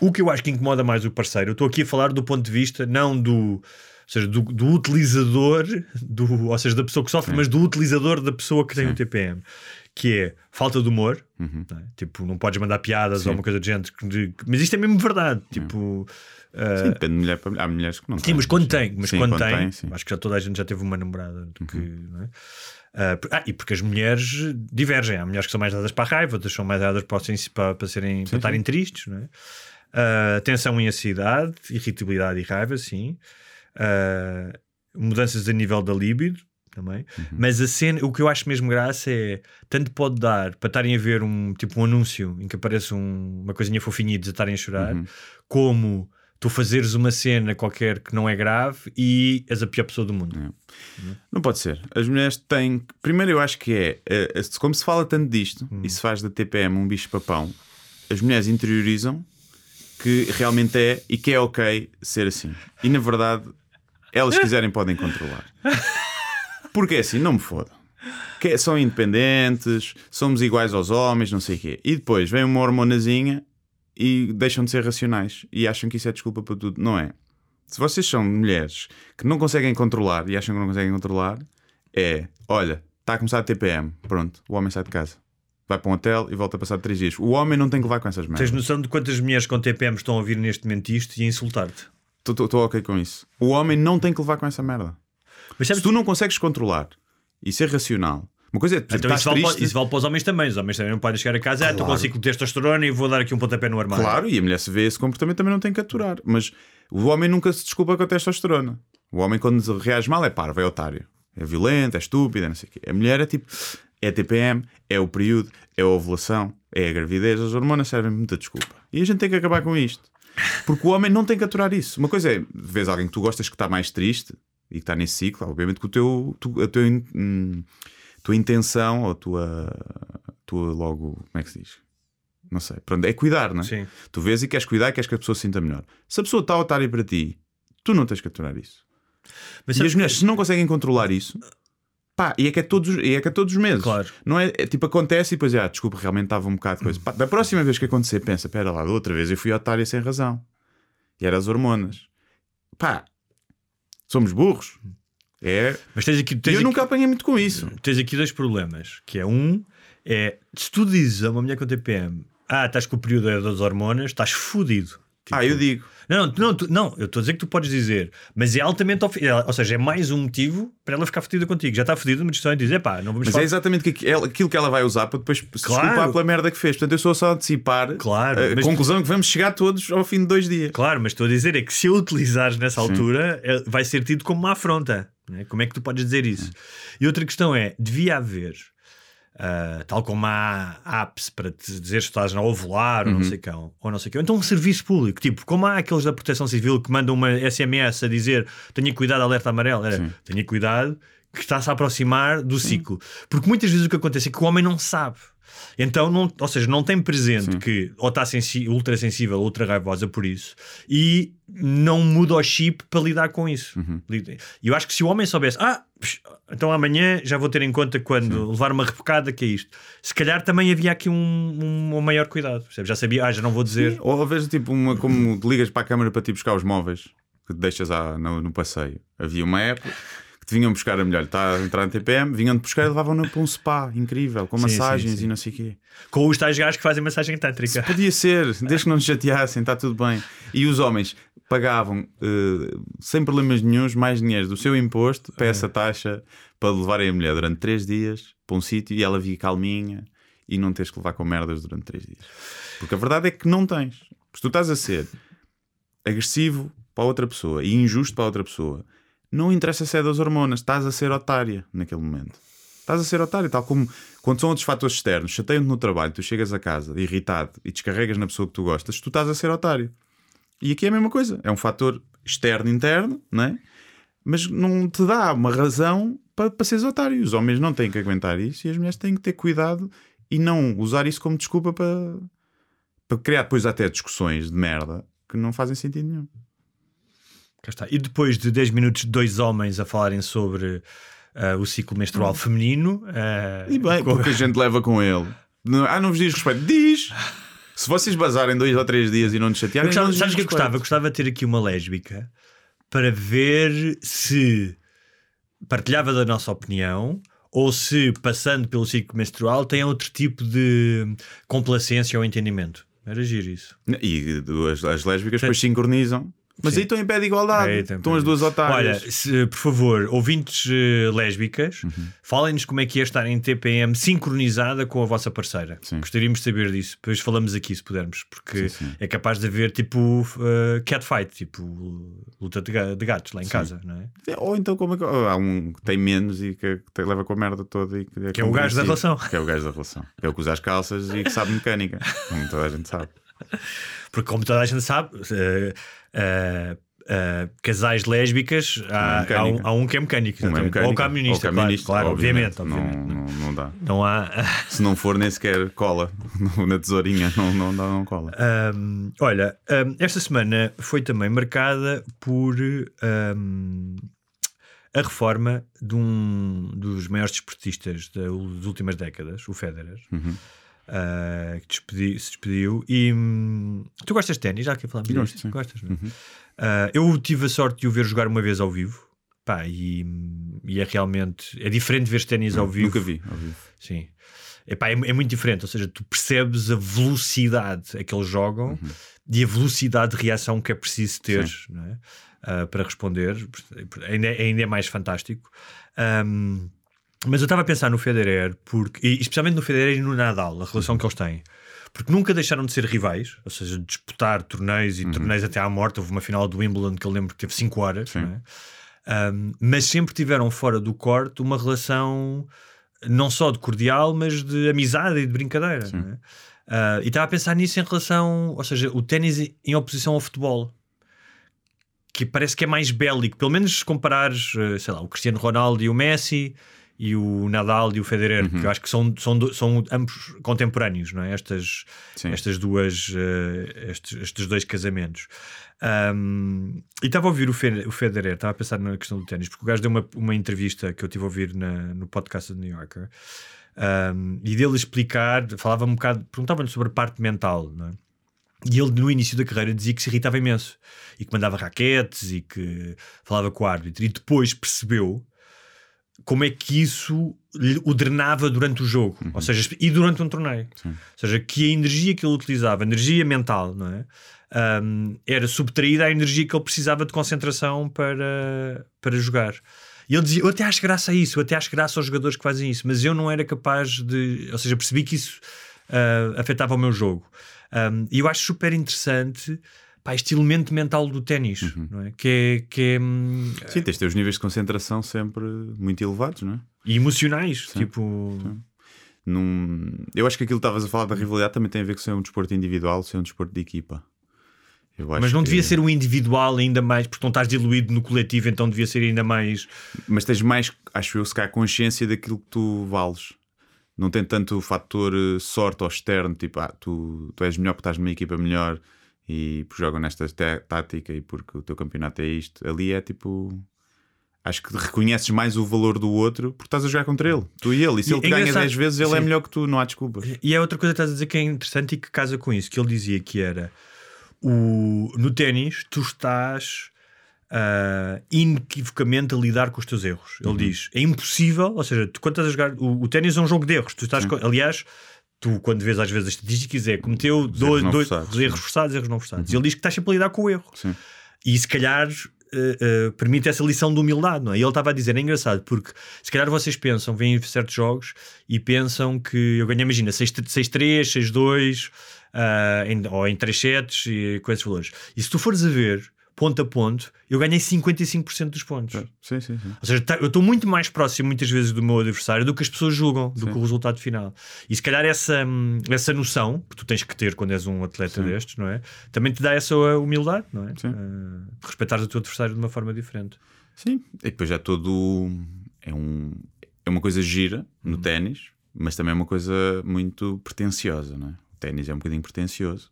o que eu acho que incomoda mais o parceiro, eu estou aqui a falar do ponto de vista, não do. Ou seja, do, do utilizador, do, ou seja, da pessoa que sofre, mas do utilizador da pessoa que tem o TPM, que é falta de humor, Uhum. não é? tipo, não podes mandar piadas ou uma coisa de gente, de- mas isto é mesmo verdade, tipo, uh, Sim, depende de mulher para mulher. Há mulheres que não Sim, mas quando tem, mas Sim, quando, tem, sim. Uhum. acho que já toda a gente já teve uma namorada que, não é? Ah, ah, e porque as mulheres divergem. Há mulheres que são mais dadas para a raiva, outras são mais dadas para, para, para serem, para estarem tristes, não é? Ah, tensão e ansiedade, irritabilidade e raiva, sim. Ah, mudanças a nível da libido também. Uhum. Mas a cena, o que eu acho mesmo graça é tanto pode dar para estarem a ver um tipo um anúncio em que aparece um- uma coisinha fofinha e desatarem a chorar, Uhum. como tu fazeres uma cena qualquer que não é grave e és a pior pessoa do mundo. Não pode ser. As mulheres têm. Primeiro, eu acho que é. eh, eh, como se fala tanto disto Hum. e se faz da TPM um bicho-papão, as mulheres interiorizam que realmente é e que é ok ser assim. E na verdade, elas quiserem podem controlar. Porque é assim, não me fodam. Que é- são independentes, somos iguais aos homens, não sei o quê. E depois vem uma hormonazinha e deixam de ser racionais e acham que isso é desculpa para tudo. Não é. Se vocês são mulheres que não conseguem controlar e acham que não conseguem controlar, é olha, está a começar a TPM, pronto, o homem sai de casa. Vai para um hotel e volta a passar três dias. O homem não tem que levar com essas Tens merdas. noção de quantas mulheres com TPM estão a ouvir neste momento isto e a insultar-te? Estou ok com isso. O homem não tem que levar com essa merda. Mas sabes Se tu não consegues controlar e ser racional, Uma coisa é, Então isso vale, para, triste, isso vale para os homens também. Os homens também não podem chegar a casa, ah, estou com Claro. um ciclo de testosterona e vou dar aqui um pontapé no armário. Claro, e a mulher se vê esse comportamento também não tem que aturar. Mas o homem nunca se desculpa com a testosterona. O homem, quando reage mal, é parvo, é otário. É violento, é estúpido, é não sei o quê. A mulher é tipo, é TPM, é o período, é a ovulação, é a gravidez. As hormonas servem muita desculpa. E a gente tem que acabar com isto. Porque o homem não tem que aturar isso. Uma coisa é, vês alguém que tu gostas que está mais triste e que está nesse ciclo, obviamente que o teu, tu- a tua, hum, tua intenção ou a tua, tua logo, como é que se diz? Não sei. Pronto, é cuidar, não é? Sim. Tu vês e queres cuidar e queres que a pessoa se sinta melhor. Se a pessoa está otária para ti, tu não tens que aturar isso. Mas e as mulheres, se não conseguem controlar isso, pá, e é que é todos, e é que é todos os meses. Claro. Não é, é tipo, acontece e depois, ah, desculpa, realmente estava um bocado de coisa. Pá, da próxima vez que acontecer, pensa, pera lá, da outra vez eu fui otária sem razão. E era as hormonas. Pá, somos burros. É. Mas tens aqui, tens eu aqui, nunca apanhei muito com isso. tens aqui dois problemas. Que é um, é se tu dizes a uma mulher com TPM, ah, estás com o período das hormonas, estás fodido. Tipo, Ah, eu digo. Não, não, não, tu- não, eu estou a dizer que tu podes dizer, mas é altamente ofi- é, Ou seja, é mais um motivo para ela ficar fodida contigo. Já está fodida, uma discussão e dizer, pá, não vamos Mas falar. é exatamente que- ela- aquilo que ela vai usar para depois se Claro. desculpar pela merda que fez. Portanto, eu sou só a antecipar Claro, a mas- conclusão que vamos chegar todos ao fim de dois dias. Claro, mas estou a dizer é que se a utilizares nessa altura, é- vai ser tido como uma afronta. né? Como é que tu podes dizer isso? E outra questão é: devia haver, ah, tal como há apps para te dizer se estás a ovular ou não sei quão, ou não sei quão, então um serviço público, tipo, como há aqueles da Proteção Civil que mandam uma SMS a dizer tenha cuidado, alerta amarelo, era tenha cuidado. Que está-se a aproximar do ciclo, porque muitas vezes o que acontece é que o homem não sabe, então, não, ou seja, não tem presente que ou está sensi ultra sensível, ultra raivosa por isso e não muda o chip para lidar com isso. E eu acho que se o homem soubesse, ah, então amanhã já vou ter em conta quando levar uma repocada, que é isto. Se calhar também havia aqui um, um, um maior cuidado. percebes? Já sabia, ah, já não vou dizer. Ou às vezes, tipo, uma, como ligas para a câmara para te buscar os móveis que deixas à- no, no passeio. Havia uma época que te vinham buscar a mulher, está a entrar no TPM, vinham-te buscar e levavam-na para um spa incrível, com Sim, sim, massagens sim. e não sei o quê. Com os tais gajos que fazem massagem tântrica. Podia ser, desde que não nos chateassem, está tudo bem. E os homens pagavam eh, sem problemas nenhums mais dinheiro do seu imposto para essa taxa para levarem a mulher durante três dias para um sítio e ela via calminha e não tens que levar com merdas durante três dias. Porque a verdade é que não tens. Se tu estás a ser agressivo para outra pessoa e injusto para outra pessoa, não interessa se é das hormonas, estás a ser otária naquele momento. Estás a ser otário, tal como quando são outros fatores externos, chateiam-te no trabalho, tu chegas a casa irritado e descarregas na pessoa que tu gostas, tu estás a ser otário. E aqui é a mesma coisa, é um fator externo-interno, não é? Mas não te dá uma razão para, para seres otário. Os homens não têm que aguentar isso e as mulheres têm que ter cuidado e não usar isso como desculpa para, para criar depois até discussões de merda que não fazem sentido nenhum. Cá está. E depois de 10 minutos dois homens a falarem sobre ah, o ciclo menstrual feminino. ah, E bem, com- a <laughs> gente leva com ele. Ah, não vos diz respeito. Diz! Se vocês bazarem dois ou três dias e não nos Eu chatearem, gostava, não nos sabes o que eu gostava? Eu gostava de ter aqui uma lésbica para ver se partilhava da nossa opinião ou se, passando pelo ciclo menstrual, tem outro tipo de complacência ou entendimento. Era giro isso. E as, as lésbicas depois sincronizam. Mas Sim. aí estão em pé de igualdade. É, estão as duas otárias. Olha, se, por favor, ouvintes eh, lésbicas, Uhum. falem-nos como é que é estar em TPM sincronizada com a vossa parceira. Sim. Gostaríamos de saber disso. Depois falamos aqui, se pudermos, porque Sim, sim. é capaz de haver tipo eh, catfight, tipo luta de, ga- de gatos lá em casa, não é? Ou então, como é que. Há um que tem menos e que, que leva com a merda toda. E que, Que é o gajo da relação. Que é o gajo da relação. É o que usa as calças e que sabe mecânica. Como toda a gente sabe. Porque, como toda a gente sabe, eh, eh, eh, casais lésbicas, há, mecânica. há um, há um que é mecânico, Um é mecânico, ou camionista, ou camionista, claro, obviamente. obviamente. Não, não, não dá. <laughs> Não há. Se não for, nem sequer cola <laughs> na tesourinha. Não, não, dá, não cola. Um, olha, esta semana foi também marcada por a reforma de um dos maiores desportistas da- das últimas décadas, o Federer, Uhum. Uh, que despedi- se despediu. E hum, tu gostas de ténis? Já aqui falamos Gosto. Uhum. Gostas, é? Uh, eu tive a sorte de o ver jogar uma vez ao vivo. Pá, e, e é realmente é diferente ver ténis ao vivo. Nunca vi. Ao vivo. Sim. Epá, é, é muito diferente, ou seja, tu percebes a velocidade a que eles jogam Uhum. e a velocidade de reação que é preciso ter é? Ah, para responder. Ainda, é- ainda é mais fantástico. Ahm, Mas eu estava a pensar no Federer, porque, e especialmente no Federer e no Nadal, a relação que eles têm. Porque nunca deixaram de ser rivais, ou seja, disputar torneios e torneios até à morte. Houve uma final do Wimbledon que eu lembro que teve 5 horas, é? Um, mas sempre tiveram fora do corte uma relação não só de cordial, mas de amizade e de brincadeira. é? Ah, e estava a pensar nisso em relação, ou seja, o ténis em oposição ao futebol. Que parece que é mais bélico, pelo menos se comparares, eh, sei lá, o Cristiano Ronaldo e o Messi e o Nadal e o Federer, que eu acho que são, são, são ambos contemporâneos, não é? Estas, Sim. estas duas, eh, estes, estes dois casamentos. Um, e estava a ouvir o, Fe- o Federer, estava a pensar na questão do ténis, porque o gajo deu uma, uma entrevista que eu tive a ouvir na- no podcast do New Yorker. Um, e dele explicar, falava um bocado, perguntava-lhe sobre a parte mental, não é? E ele, no início da carreira, dizia que se irritava imenso e que mandava raquetes e que falava com o árbitro. E depois percebeu como é que isso o drenava durante o jogo, ou seja, e durante um torneio. Ou seja, que a energia que ele utilizava, a energia mental, não é? Ahm, era subtraída à energia que ele precisava de concentração para, para jogar. E ele dizia: Eu até acho graça a isso, eu até acho graça aos jogadores que fazem isso, mas eu não era capaz de. Ou seja, percebi que isso ah, afetava o meu jogo. Ahm, e eu acho super interessante pá, este elemento mental do ténis, não é? Que é. Que é hum, Sim, tens de ter os níveis de concentração sempre muito elevados, não é? e emocionais, tipo. Num... Eu acho que aquilo que estavas a falar da rivalidade também tem a ver com ser um desporto individual, ser um desporto de equipa. Mas não que- devia ser um individual ainda mais, porque não estás diluído no coletivo, então devia ser ainda mais. Mas tens mais, acho eu, se calhar, consciência daquilo que tu vales. Não tem tanto o fator eh, sorte ou externo, tipo, ah, tu, tu és melhor porque estás numa equipa melhor e jogam nesta tática e porque o teu campeonato é isto. Ali é tipo. Acho que reconheces mais o valor do outro porque estás a jogar contra ele, tu e ele. E se ele te é ganha engraçado- 10 vezes, ele é Sim. melhor que tu, não há desculpas. E é outra coisa que estás a dizer que é interessante e que casa com isso, que ele dizia que era o, no ténis tu estás ah, inequivocamente a lidar com os teus erros. Ele diz: é impossível, ou seja, tu quando estás a jogar, o, o ténis é um jogo de erros. Tu estás, com- aliás, tu quando vês às vezes as estatísticas é cometeu dois, dois forçados, erros forçados, erros não forçados. E ele diz que estás sempre a lidar com o erro. Sim. E se calhar eh, eh, permite essa lição de humildade, não é? E ele estava a dizer, é engraçado, porque se calhar vocês pensam, veem certos jogos e pensam que eu ganhei, imagina, 6-3, 6-2, ah, em- ou em 3 sets e com esses valores. E se tu fores a ver, ponto a ponto, eu ganhei 55% dos pontos. Sim, sim, sim. Ou seja, tá- eu estou muito mais próximo muitas vezes do meu adversário do que as pessoas julgam, do que o resultado final. E se calhar essa, hum, essa noção que tu tens que ter quando és um atleta destes, não é? Também te dá essa humildade, não é? Sim. Ah, de respeitar o teu adversário de uma forma diferente. Sim, e depois é todo. É, um, é uma coisa gira Uhum. no ténis, mas também é uma coisa muito pretenciosa, não é? O ténis é um bocadinho pretencioso.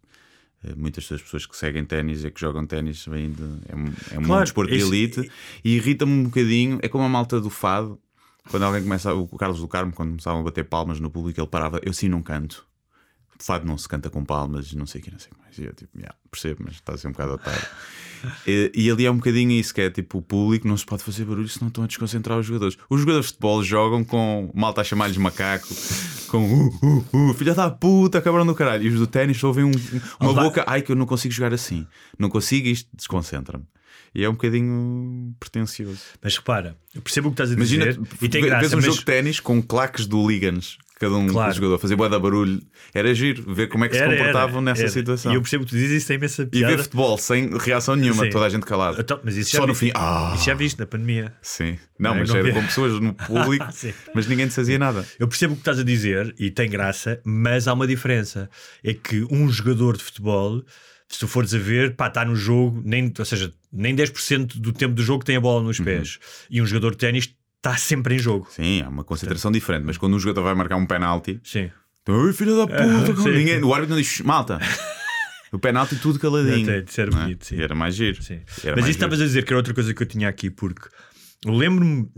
Eh, Muitas das pessoas que seguem ténis e que jogam ténis vêm de. É um, é um Claro, desporto de esse- elite e irrita-me um bocadinho. É como a malta do fado. Quando alguém começa. O Carlos do Carmo, quando começavam a bater palmas no público, ele parava. Eu sim não canto. Fado não se canta com palmas, não sei o que, não sei o que mais. E eu tipo, "Yeah, percebo, mas está a ser um bocado otário. <laughs> e, e ali é um bocadinho isso, que é tipo, o público não se pode fazer barulho senão estão a desconcentrar os jogadores. Os jogadores de futebol jogam com malta a chamar-lhes macaco, com uh, uh, uh, filha da puta, cabrão do caralho. E os do ténis ouvem um- uma Olá. boca, ai que eu não consigo jogar assim. Não consigo, isto desconcentra-me. E é um bocadinho pretencioso. Mas repara, eu percebo o que estás a Imagina, dizer e tem graça, vês um mas jogo de ténis com claques do hooligans, cada um Claro. jogador, fazer boa da barulho. Era giro, ver como é que se Era, comportavam era, nessa era. situação. E eu percebo que tu dizes, isso tem imensa E piada. ver futebol sem reação nenhuma, Sim. toda a gente calada. Então, mas isso já Só no fim, ah, Isso já viste na pandemia. sim. Não, Não é? mas Não era vi. com pessoas no público, <laughs> mas ninguém te fazia nada. Eu percebo o que estás a dizer e tem graça, mas há uma diferença. É que um jogador de futebol, se tu fores a ver, pá, está no jogo, nem, ou seja, nem 10% do tempo do jogo tem a bola nos Uhum. pés. E um jogador de ténis está sempre em jogo. Sim, há uma concentração diferente, mas quando um jogador vai marcar um penalti, Sim. Ai, filho da puta, sim. ninguém, o árbitro não diz malta. O penalti tudo caladinho. Até de ser é? bonito, sim. E era mais giro. Sim. Era Mas isso estavas a dizer que era outra coisa que eu tinha aqui, porque eu lembro-me.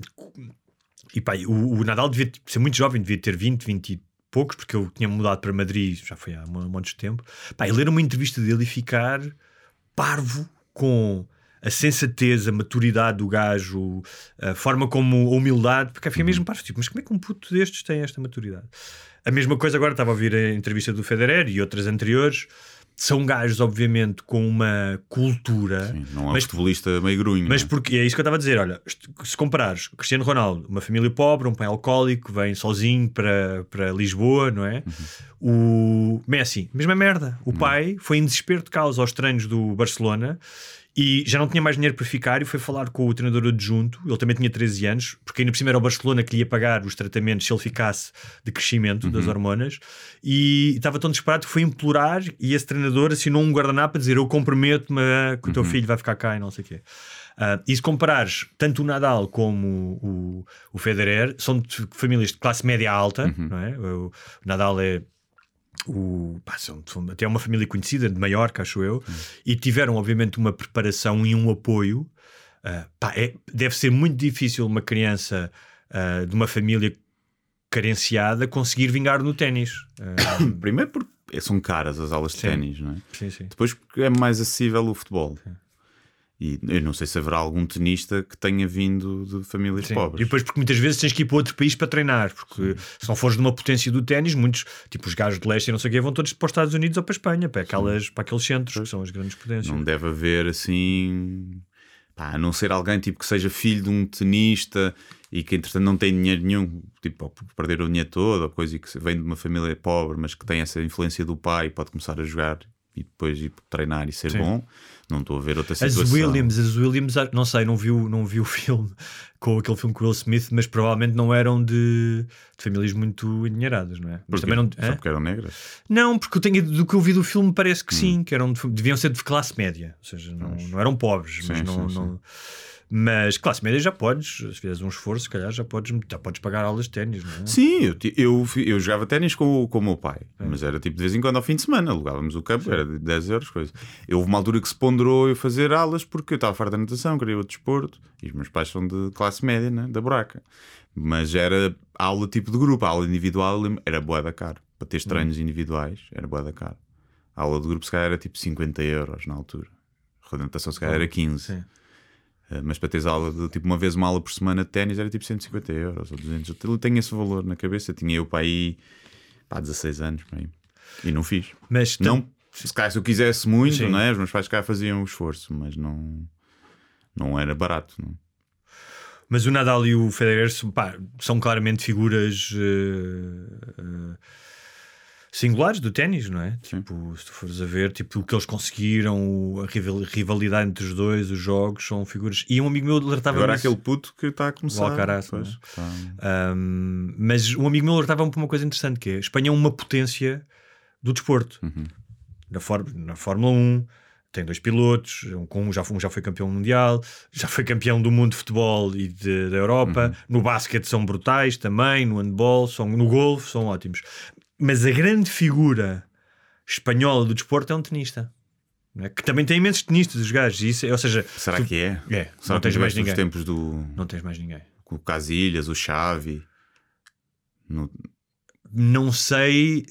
E pá, o, o Nadal devia ser muito jovem, devia ter 20, 20 e poucos, porque eu tinha mudado para Madrid, já foi há um monte de tempo. Pá, e ler uma entrevista dele e ficar parvo com a sensatez, a maturidade do gajo, a forma como a humildade, porque fiquei mesmo parvo. Tipo, mas como é que um puto destes tem esta maturidade? A mesma coisa agora, estava a ouvir a entrevista do Federer e outras anteriores são gajos, obviamente, com uma cultura. Sim, não é mas, futebolista meio grunho. mas não é? porque é isso que eu estava a dizer. Olha, se comparares Cristiano Ronaldo, uma família pobre, um pai alcoólico, vem sozinho para, para Lisboa, não é? O Messi, mesma merda. O pai foi em desespero de causa aos treinos do Barcelona e já não tinha mais dinheiro para ficar e foi falar com o treinador adjunto. Ele também tinha 13 anos, porque ainda por cima era o Barcelona que lhe ia pagar os tratamentos se ele ficasse de crescimento das hormonas. E estava tão desesperado que foi implorar. E esse treinador assinou um guardanapo a dizer: Eu comprometo-me que o teu filho vai ficar cá e não sei o quê. Ah, e se comparares tanto o Nadal como o, o Federer, são de famílias de classe média alta, não é? O, o Nadal é o, pá, são, são até uma família conhecida de Maiorca, acho eu, e tiveram, obviamente, uma preparação e um apoio. Ah, pá, é- deve ser muito difícil uma criança ah, de uma família carenciada conseguir vingar no ténis. Ah, <coughs> Primeiro porque são caras as aulas de Sim. ténis, não é? sim, sim. Depois porque é mais acessível o futebol. E eu não sei se haverá algum tenista que tenha vindo de famílias Sim. pobres. E depois, porque muitas vezes tens que ir para outro país para treinar, porque se não fores de uma potência do ténis, muitos, tipo os gajos de leste e não sei o quê, vão todos para os Estados Unidos ou para a Espanha, para, aquelas, para aqueles centros que são as grandes potências. Não deve haver assim. Pá, a não ser alguém tipo que seja filho de um tenista e que entretanto não tem dinheiro nenhum, tipo, perder o dinheiro todo, ou coisa e que vem de uma família pobre, mas que tem essa influência do pai, pode começar a jogar e depois ir treinar e ser Sim. bom. Não estou a ver outra As situação. Williams, as Williams, ah, não sei, não vi, o- não vi o <laughs> filme com aquele filme com o Will Smith, mas provavelmente não eram de, de famílias muito endinheiradas, não é? Mas também não, Só porque eram negras? não, porque eu tenho, do que eu vi do filme parece Hum. que sim, que eram de- deviam ser de classe média, ou seja, não, não eram pobres, mas Sim, não, sim, não- Mas classe média já podes, se fizeres um esforço, se calhar já podes, já podes pagar aulas de ténis, não é? Sim, eu, eu, eu jogava ténis com, o- com o meu pai, É. mas era tipo de vez em quando ao fim de semana, alugávamos o campo, era de 10 euros, coisa. Eu, houve uma altura que se ponderou eu fazer aulas porque eu estava farto da natação, queria outro desporto, e os meus pais são de classe média, né, da buraca. Mas era aula tipo de grupo, a aula individual era boa da caro. Para Hum. ter treinos individuais era boa da caro. A aula de grupo se calhar era tipo 50 euros na altura. A natação se calhar era 15. Sim. Uh, mas para teres aula de tipo uma vez uma aula por semana de ténis era tipo 150 euros ou 200. Eu te- eu tenho esse valor na cabeça. Tinha eu para aí pá, 16 anos para aí. e não fiz. Mas Não, se calhar se eu quisesse muito, Sim. não é? os meus pais cá faziam o esforço, mas não, não era barato. Não. Mas o Nadal e o Federer são, pá, são claramente figuras eh, eh, singulares do ténis, não é? Tipo, se tu fores a ver, tipo, o que eles conseguiram, a rival- rivalidade entre os dois, os jogos, são figuras. E um amigo meu alertava Agora aquele puto que está a começar. Alcaraz, não é? Um, mas um amigo meu alertava-me para uma coisa interessante que é a Espanha é uma potência do desporto. Uhum. Na, na Fórmula 1 tem dois pilotos, um, um já, foi- um já foi campeão mundial, já foi campeão do mundo de futebol e de- da Europa. Uhum. No basquete são brutais também, no handball, são, no golfe são ótimos. Mas a grande figura espanhola do desporto é um tenista. é? Que também tem imensos tenistas, os gajos. Isso, é- ou seja, Será tu- que é? É, Será não tens mais ninguém. os tempos do Não tens mais ninguém. o Casilhas, o Xavi? No, Não sei.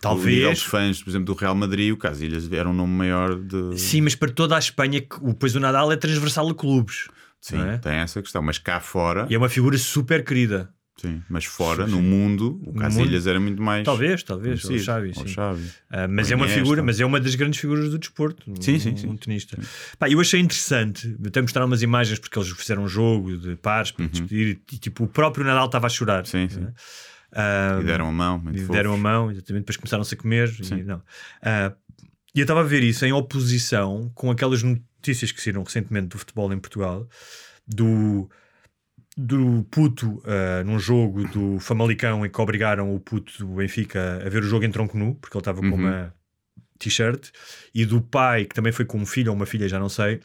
Talvez. de fãs, por exemplo, do Real Madrid, o Casilhas era um nome maior de. Sim, mas para toda a Espanha, que o depois o Nadal é transversal a clubes. Sim, é? tem essa questão. Mas cá fora, E é uma figura super querida. Sim, mas fora, no mundo, o Casilhas era muito mais. Talvez, talvez. Ou o conhecido. Xavi, sim. Xavi. Ah, mas é uma figura, mas é uma das grandes figuras do desporto. um- Sim, sim, sim. Um tenista. Pá, eu achei interessante, até mostrar umas imagens porque eles fizeram um jogo de pares para despedir e tipo o próprio Nadal estava a chorar. Uhum. Sim, sim. é? Ah, E deram a mão. muito e fofos. deram a mão, exatamente, depois começaram-se a comer. Sim. E, não. Ah, e eu estava a ver isso em oposição com aquelas notícias que saíram recentemente do futebol em Portugal, do, do puto ah, num jogo do Famalicão em que obrigaram o puto do Benfica a ver o jogo em tronco nu, porque ele estava com Uhum. uma t-shirt, e do pai, que também foi com um filho ou uma filha, já não sei,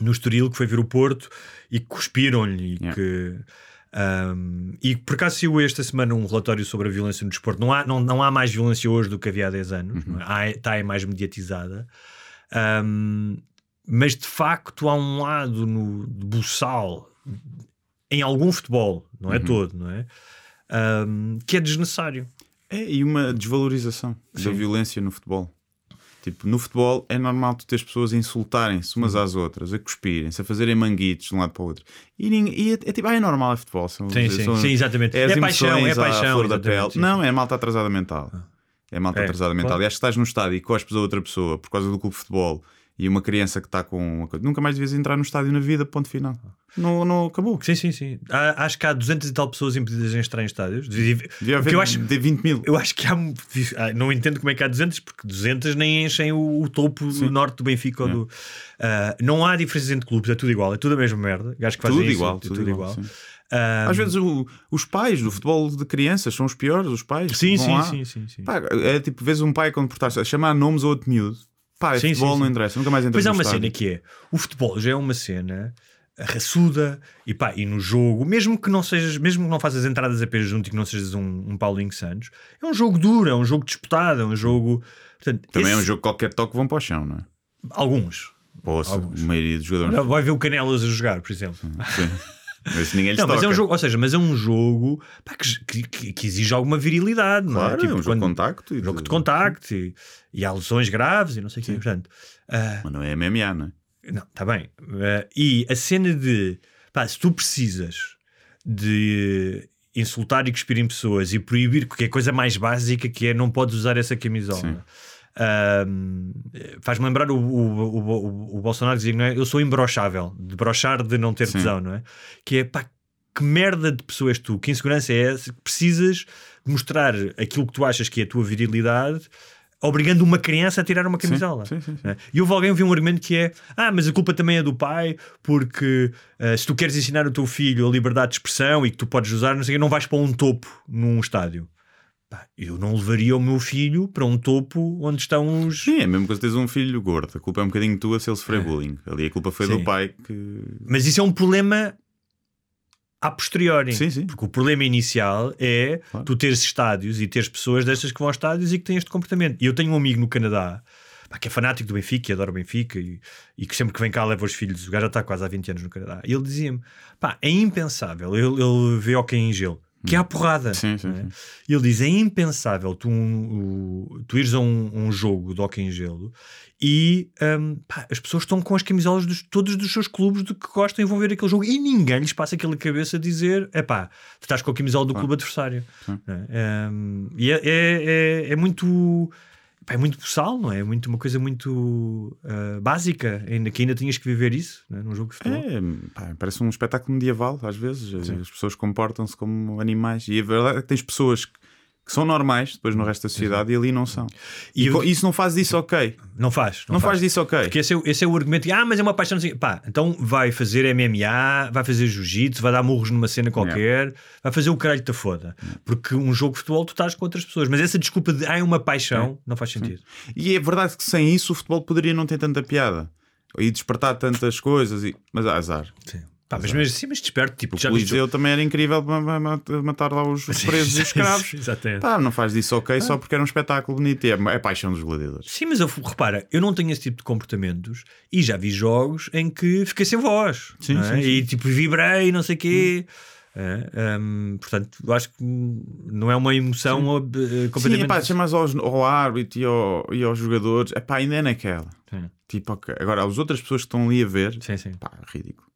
no Estoril, que foi ver o Porto e que cuspiram-lhe e Yeah. que. um, e por acaso saiu esta semana um relatório sobre a violência no desporto. Não há, não, não há mais violência hoje do que havia há 10 anos, não é? Há- está é mais mediatizada. Um, mas de facto há um lado no de buçal em algum futebol, não é todo, não é? Um, que é desnecessário. É, e uma desvalorização da Sim. violência no futebol. Tipo, no futebol é normal tu teres pessoas a insultarem-se umas Uhum. às outras, a cuspirem-se, a fazerem manguitos de um lado para o outro. E, e é, é tipo, ah, é normal, é futebol. São, Sim, sim, são- sim, exatamente. É, as É paixão, é paixão, flor da pele. sim, Não, é malta atrasada mental. É malta É, atrasada mental. claro. E acho que estás no estádio e cospes a outra pessoa por causa do clube de futebol e uma criança que está com uma coisa. Nunca mais devias entrar no estádio na vida, ponto final. Não, não acabou. Sim, sim, sim. Há- acho que há 200 e tal pessoas impedidas em estar em estádios. Devia- haver eu acho, de 20 mil. eu acho que há. ah, Não entendo como é que há 200, porque 200 nem enchem o, o topo norte do Benfica ou do. Ah, não há diferenças entre clubes, é tudo igual, é tudo a mesma merda. Acho que Tudo igual, é tudo igual, sim. Ah, Às vezes o- os pais do futebol de crianças são os piores, os pais. Sim, sim, sim, sim, sim. Pá, é tipo, vês um pai quando portaste a chamar nomes a outro miúdo. Pá, Sim, futebol sim, não sim. interessa, nunca mais entra Pois há uma estádio. cena que é: o futebol já é uma cena raçuda e pá, e no jogo, mesmo que não sejas, mesmo que não faças entradas apenas junto e que não sejas um, um Paulinho Santos, é um jogo duro, é um jogo disputado, é um jogo. Portanto, Também é um esse- jogo que qualquer toque vão para o chão, não é? Alguns. Poxa, Alguns. a maioria dos jogadores. Vai ver o Canelas a jogar, por exemplo. Sim. Mas ninguém lhes Não, mas é um toca. jogo, ou seja, mas é um jogo pá, que, que- que exige alguma virilidade, não Claro, é? é um jogo de contacto e jogo de- de contacto e, e há lesões graves e não sei o quê. Portanto, ah, Mas não é MMA, não é? não, está bem. Ah, e a cena de pá, se tu precisas de insultar e cuspir em pessoas e proibir qualquer coisa mais básica que é não podes usar essa camisola. Ahm, Faz-me lembrar o, o, o, o- Bolsonaro dizia não é? eu sou imbrochável, de brochar de não ter Sim. tesão, não é? Que é pá, que merda de pessoa és tu? Que insegurança é essa? Que precisas mostrar aquilo que tu achas que é a tua virilidade, obrigando uma criança a tirar uma camisola. sim, sim, sim. é? E houve alguém que viu um argumento que é: ah, mas a culpa também é do pai, porque ah, se tu queres ensinar o teu filho a liberdade de expressão e que tu podes usar, não sei não vais para um topo num estádio. Pá, eu não levaria o meu filho para um topo onde estão os. Sim, é mesmo que tens um filho gordo. A culpa é um bocadinho tua se ele sofrer bullying. Ali a culpa foi Sim. do pai que. Mas isso é um problema a posteriori. Sim, sim. Porque o problema inicial é Claro. tu teres estádios e teres pessoas destas que vão a estádios e que têm este comportamento. E eu tenho um amigo no Canadá pá, que é fanático do Benfica e adora o Benfica e, e que sempre que vem cá leva os filhos. O gajo já está quase há 20 anos no Canadá. E ele dizia-me: pá, é impensável. Ele, ele vê ok em gelo. Que é a porrada. Sim, sim, é? sim. E ele diz: é impensável tu, um, tu ires a um, um jogo de hockey em gelo e hum, pá, as pessoas estão com as camisolas dos, todos dos seus clubes de que gostam e vão ver aquele jogo e ninguém lhes passa aquela cabeça a dizer: é pá, tu estás com a camisola do clube adversário. É? Hum, e é, é, é, é muito. É muito boçal, não é? É muito, uma coisa muito ah, básica, ainda que ainda tinhas que viver isso não é? num jogo de futebol. É, pá, parece um espetáculo medieval, às vezes. As pessoas comportam-se como animais. E a verdade é que tens pessoas que, que são normais depois no resto da sociedade e ali não são. E, E eu- isso não faz disso ok. Não faz. Não, faz disso ok. Porque esse é, o- esse é o argumento de, ah, mas é uma paixão. não o quê." Pá, então vai fazer MMA, vai fazer jiu-jitsu, vai dar murros numa cena qualquer, vai fazer o caralho que te foda. Porque um jogo de futebol tu estás com outras pessoas. Mas essa desculpa de, ah, é uma paixão, não faz sentido. E é verdade que sem isso o futebol poderia não ter tanta piada. E despertar tantas coisas. E... Mas há azar. Pá, mas mesmo assim, mas desperto, tipo, O já viste- Coliseu também era incrível matar lá os <laughs> os presos e os escravos. Exatamente. Pá, não faz disso ok só porque era um espetáculo bonito. E é, é paixão dos gladiadores. Sim, mas eu, repara, eu não tenho esse tipo de comportamentos e já vi jogos em que fiquei sem voz Sim, é? sim, sim. e tipo vibrei, não sei o quê. É, hum, portanto, eu acho que não é uma emoção eh, completamente. Sim, pá, chamas aos, ao árbitro e, ao- e aos jogadores. É pá, ainda é naquela. Sim. Tipo, ok. Agora, as outras pessoas que estão ali a ver, Sim, sim. pá, ridículo.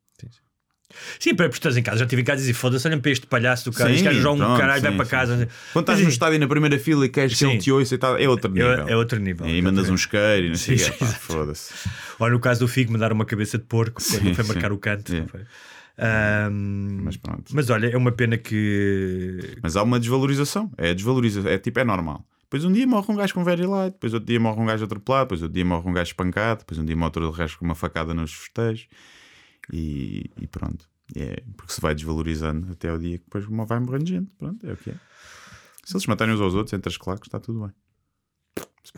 Sim, para estás em casa, já estive em casa e disse: foda-se, olhem para este palhaço do cara, Sim, este gajo joga um caralho, vai sim, para sim, casa. Quando estás no sim, estádio na primeira fila e queres que ele te ouça e tal, é outro nível. é, é outro nível. E mandas um isqueiro e não sei o foda-se. Olha, no caso do Figo, mandar uma cabeça de porco foi sim. marcar o canto. É. Foi. Ahm, Mas pronto. mas olha, é uma pena que. Mas há uma desvalorização. É desvalorização. É tipo, é normal. Depois um dia morre um gajo com very light, depois outro dia morre um gajo atropelado, depois outro dia morre um gajo espancado, depois um dia morre outro resto com uma facada nos festejos. E, e pronto. É, porque se vai desvalorizando até o dia que depois uma- vai morrendo gente. Pronto, é o que é. Se eles matarem uns aos outros entre as claques, está tudo bem.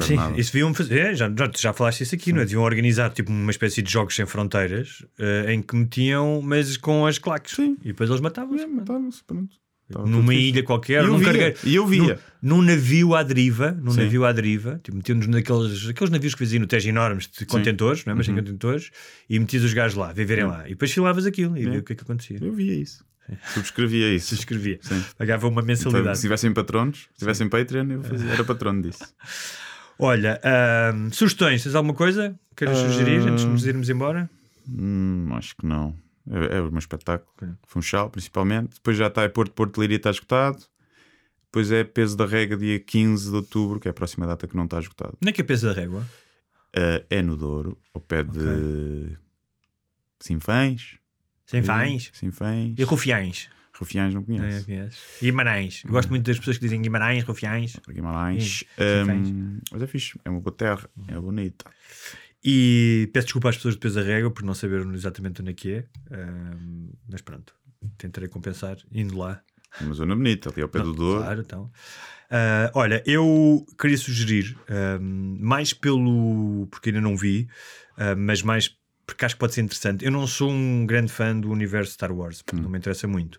Sim, nada. isso deviam fazer. é, já, já, já falaste isso aqui, não é? Deviam organizar tipo uma espécie de jogos sem fronteiras eh, em que metiam, mas com as claques. Sim. E depois eles matavam-se. É, mataram-se, pronto. Estava tudo numa ilha qualquer, E eu num via, cargueiro- e eu via. Num, num navio à deriva, num Sim. navio à deriva, tipo, metiam-nos naqueles aqueles navios que faziam no Tejo enormes de contentores, não é? mas sem Uhum. contentores, e metias os gajos lá, viverem lá, e depois filavas aquilo e É. via o que é que acontecia. Eu via isso. Subscrevia isso. Subscrevia, Sim. pagava uma Então, mensalidade. se tivessem patronos, se tivessem Patreon, eu fazia, era patrono disso. <laughs> Olha, ahm, sugestões, tens alguma coisa que queiras sugerir antes de nos irmos embora? Hum, acho que não. É, é um espetáculo. Funchal, principalmente. Depois já está em Porto, Porto Liria está esgotado. depois é Peso da Rega, dia 15 de outubro, que é a próxima data que não está esgotado. Onde é que é peso da régua? Uh, é no Douro, ao pé de Sinfãs. Sem fãs? Sinfãs. E Rufiães? Rufiães não É, conheço. Guimarães. Eu Gosto muito das pessoas que dizem Guimarães, Rufiães. Guimarães. Sim, Sinfãs. Um, mas é fixe, é uma boa terra, é bonita. E peço desculpa às pessoas depois da régua por não saber exatamente onde é que é. Ahm, mas pronto, tentarei compensar indo lá. Uma zona bonita, ali ao pé do Douro. Claro, então. Ah, olha, eu queria sugerir, ahm, mais pelo. porque ainda não vi, ah, mas mais porque acho que pode ser interessante. Eu não sou um grande fã do universo Star Wars, porque não me interessa muito.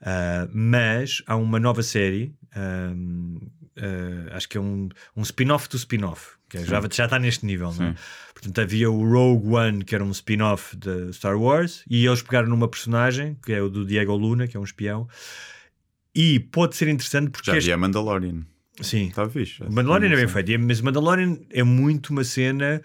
Ah, mas há uma nova série, ah, acho que é um, um spin-off do spin-off, que é- já, já está neste nível, não é? Portanto, havia o Rogue One, que era um spin-off de Star Wars, e eles pegaram numa personagem, que é o do Diego Luna, que é um espião, e pode ser interessante porque Já este- vi a Mandalorian. Sim. Está fixe. O Mandalorian é bem feito, mas o Mandalorian é muito uma cena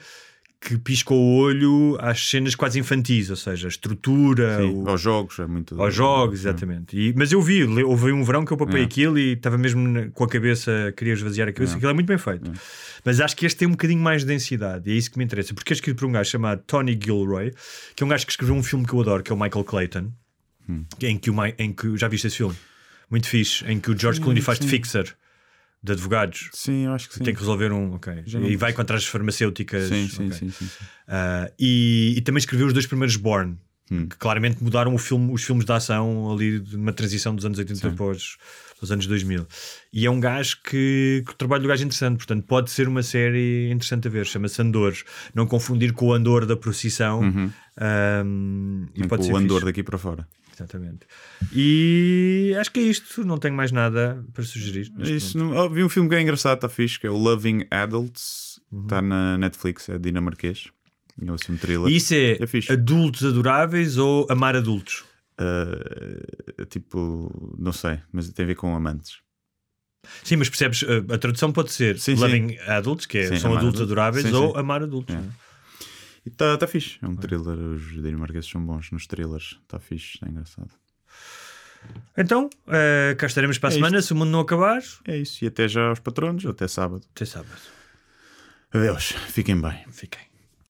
que pisca o olho às cenas quase infantis, ou seja, a estrutura, Sim, o- aos jogos, é muito. aos jogos, exatamente. E- mas eu vi, houve um verão que eu papei É. aquilo e estava mesmo com a cabeça, queria esvaziar a cabeça, É. aquilo é muito bem feito. Mas acho que este tem um bocadinho mais de densidade e é isso que me interessa, porque é escrito por um gajo chamado Tony Gilroy, que é um gajo que escreveu um filme que eu adoro, que é o Michael Clayton, Hum. em que o em que já viste esse filme? Muito fixe, em que o George Clooney faz de sim. fixer de advogados. Sim, eu acho que sim. Tem que resolver um. Ok. Já E vai contra as farmacêuticas. Sim, sim, ok. sim, sim, sim. Ah, e, e também escreveu os dois primeiros Born, Hum. que claramente mudaram o filme, os filmes de ação ali de uma transição dos anos 80 Sim. para os, os anos 2000. E é um gajo que, que o trabalho do gajo é interessante, portanto pode ser uma série interessante a ver. Chama-se Andor. Não confundir com o Andor da procissão. Ahm, e Nem pode com ser o andor fixe. daqui para fora. Exatamente. E acho que é isto. Não tenho mais nada para sugerir. Isso, não- oh, vi um filme que é engraçado, está fixe, que é o Loving Adults. Uhum. Está na Netflix, é dinamarquês. É assim um thriller. E isso é, É adultos adoráveis ou amar adultos? Uh, tipo, não sei, mas tem a ver com amantes. Sim, mas percebes, a, a tradução pode ser Sim, sim. loving adults, que é, Sim, são adultos adoráveis, Sim, ou sim. amar adultos. É. E está tá fixe, é um thriller. Os dinamarqueses são bons nos thrillers. Está fixe, está engraçado. Então, eh, cá estaremos para a É semana, isto. se o mundo não acabar. É isso, e até já aos patronos, até sábado. Até sábado. Adeus, fiquem bem. Fiquem.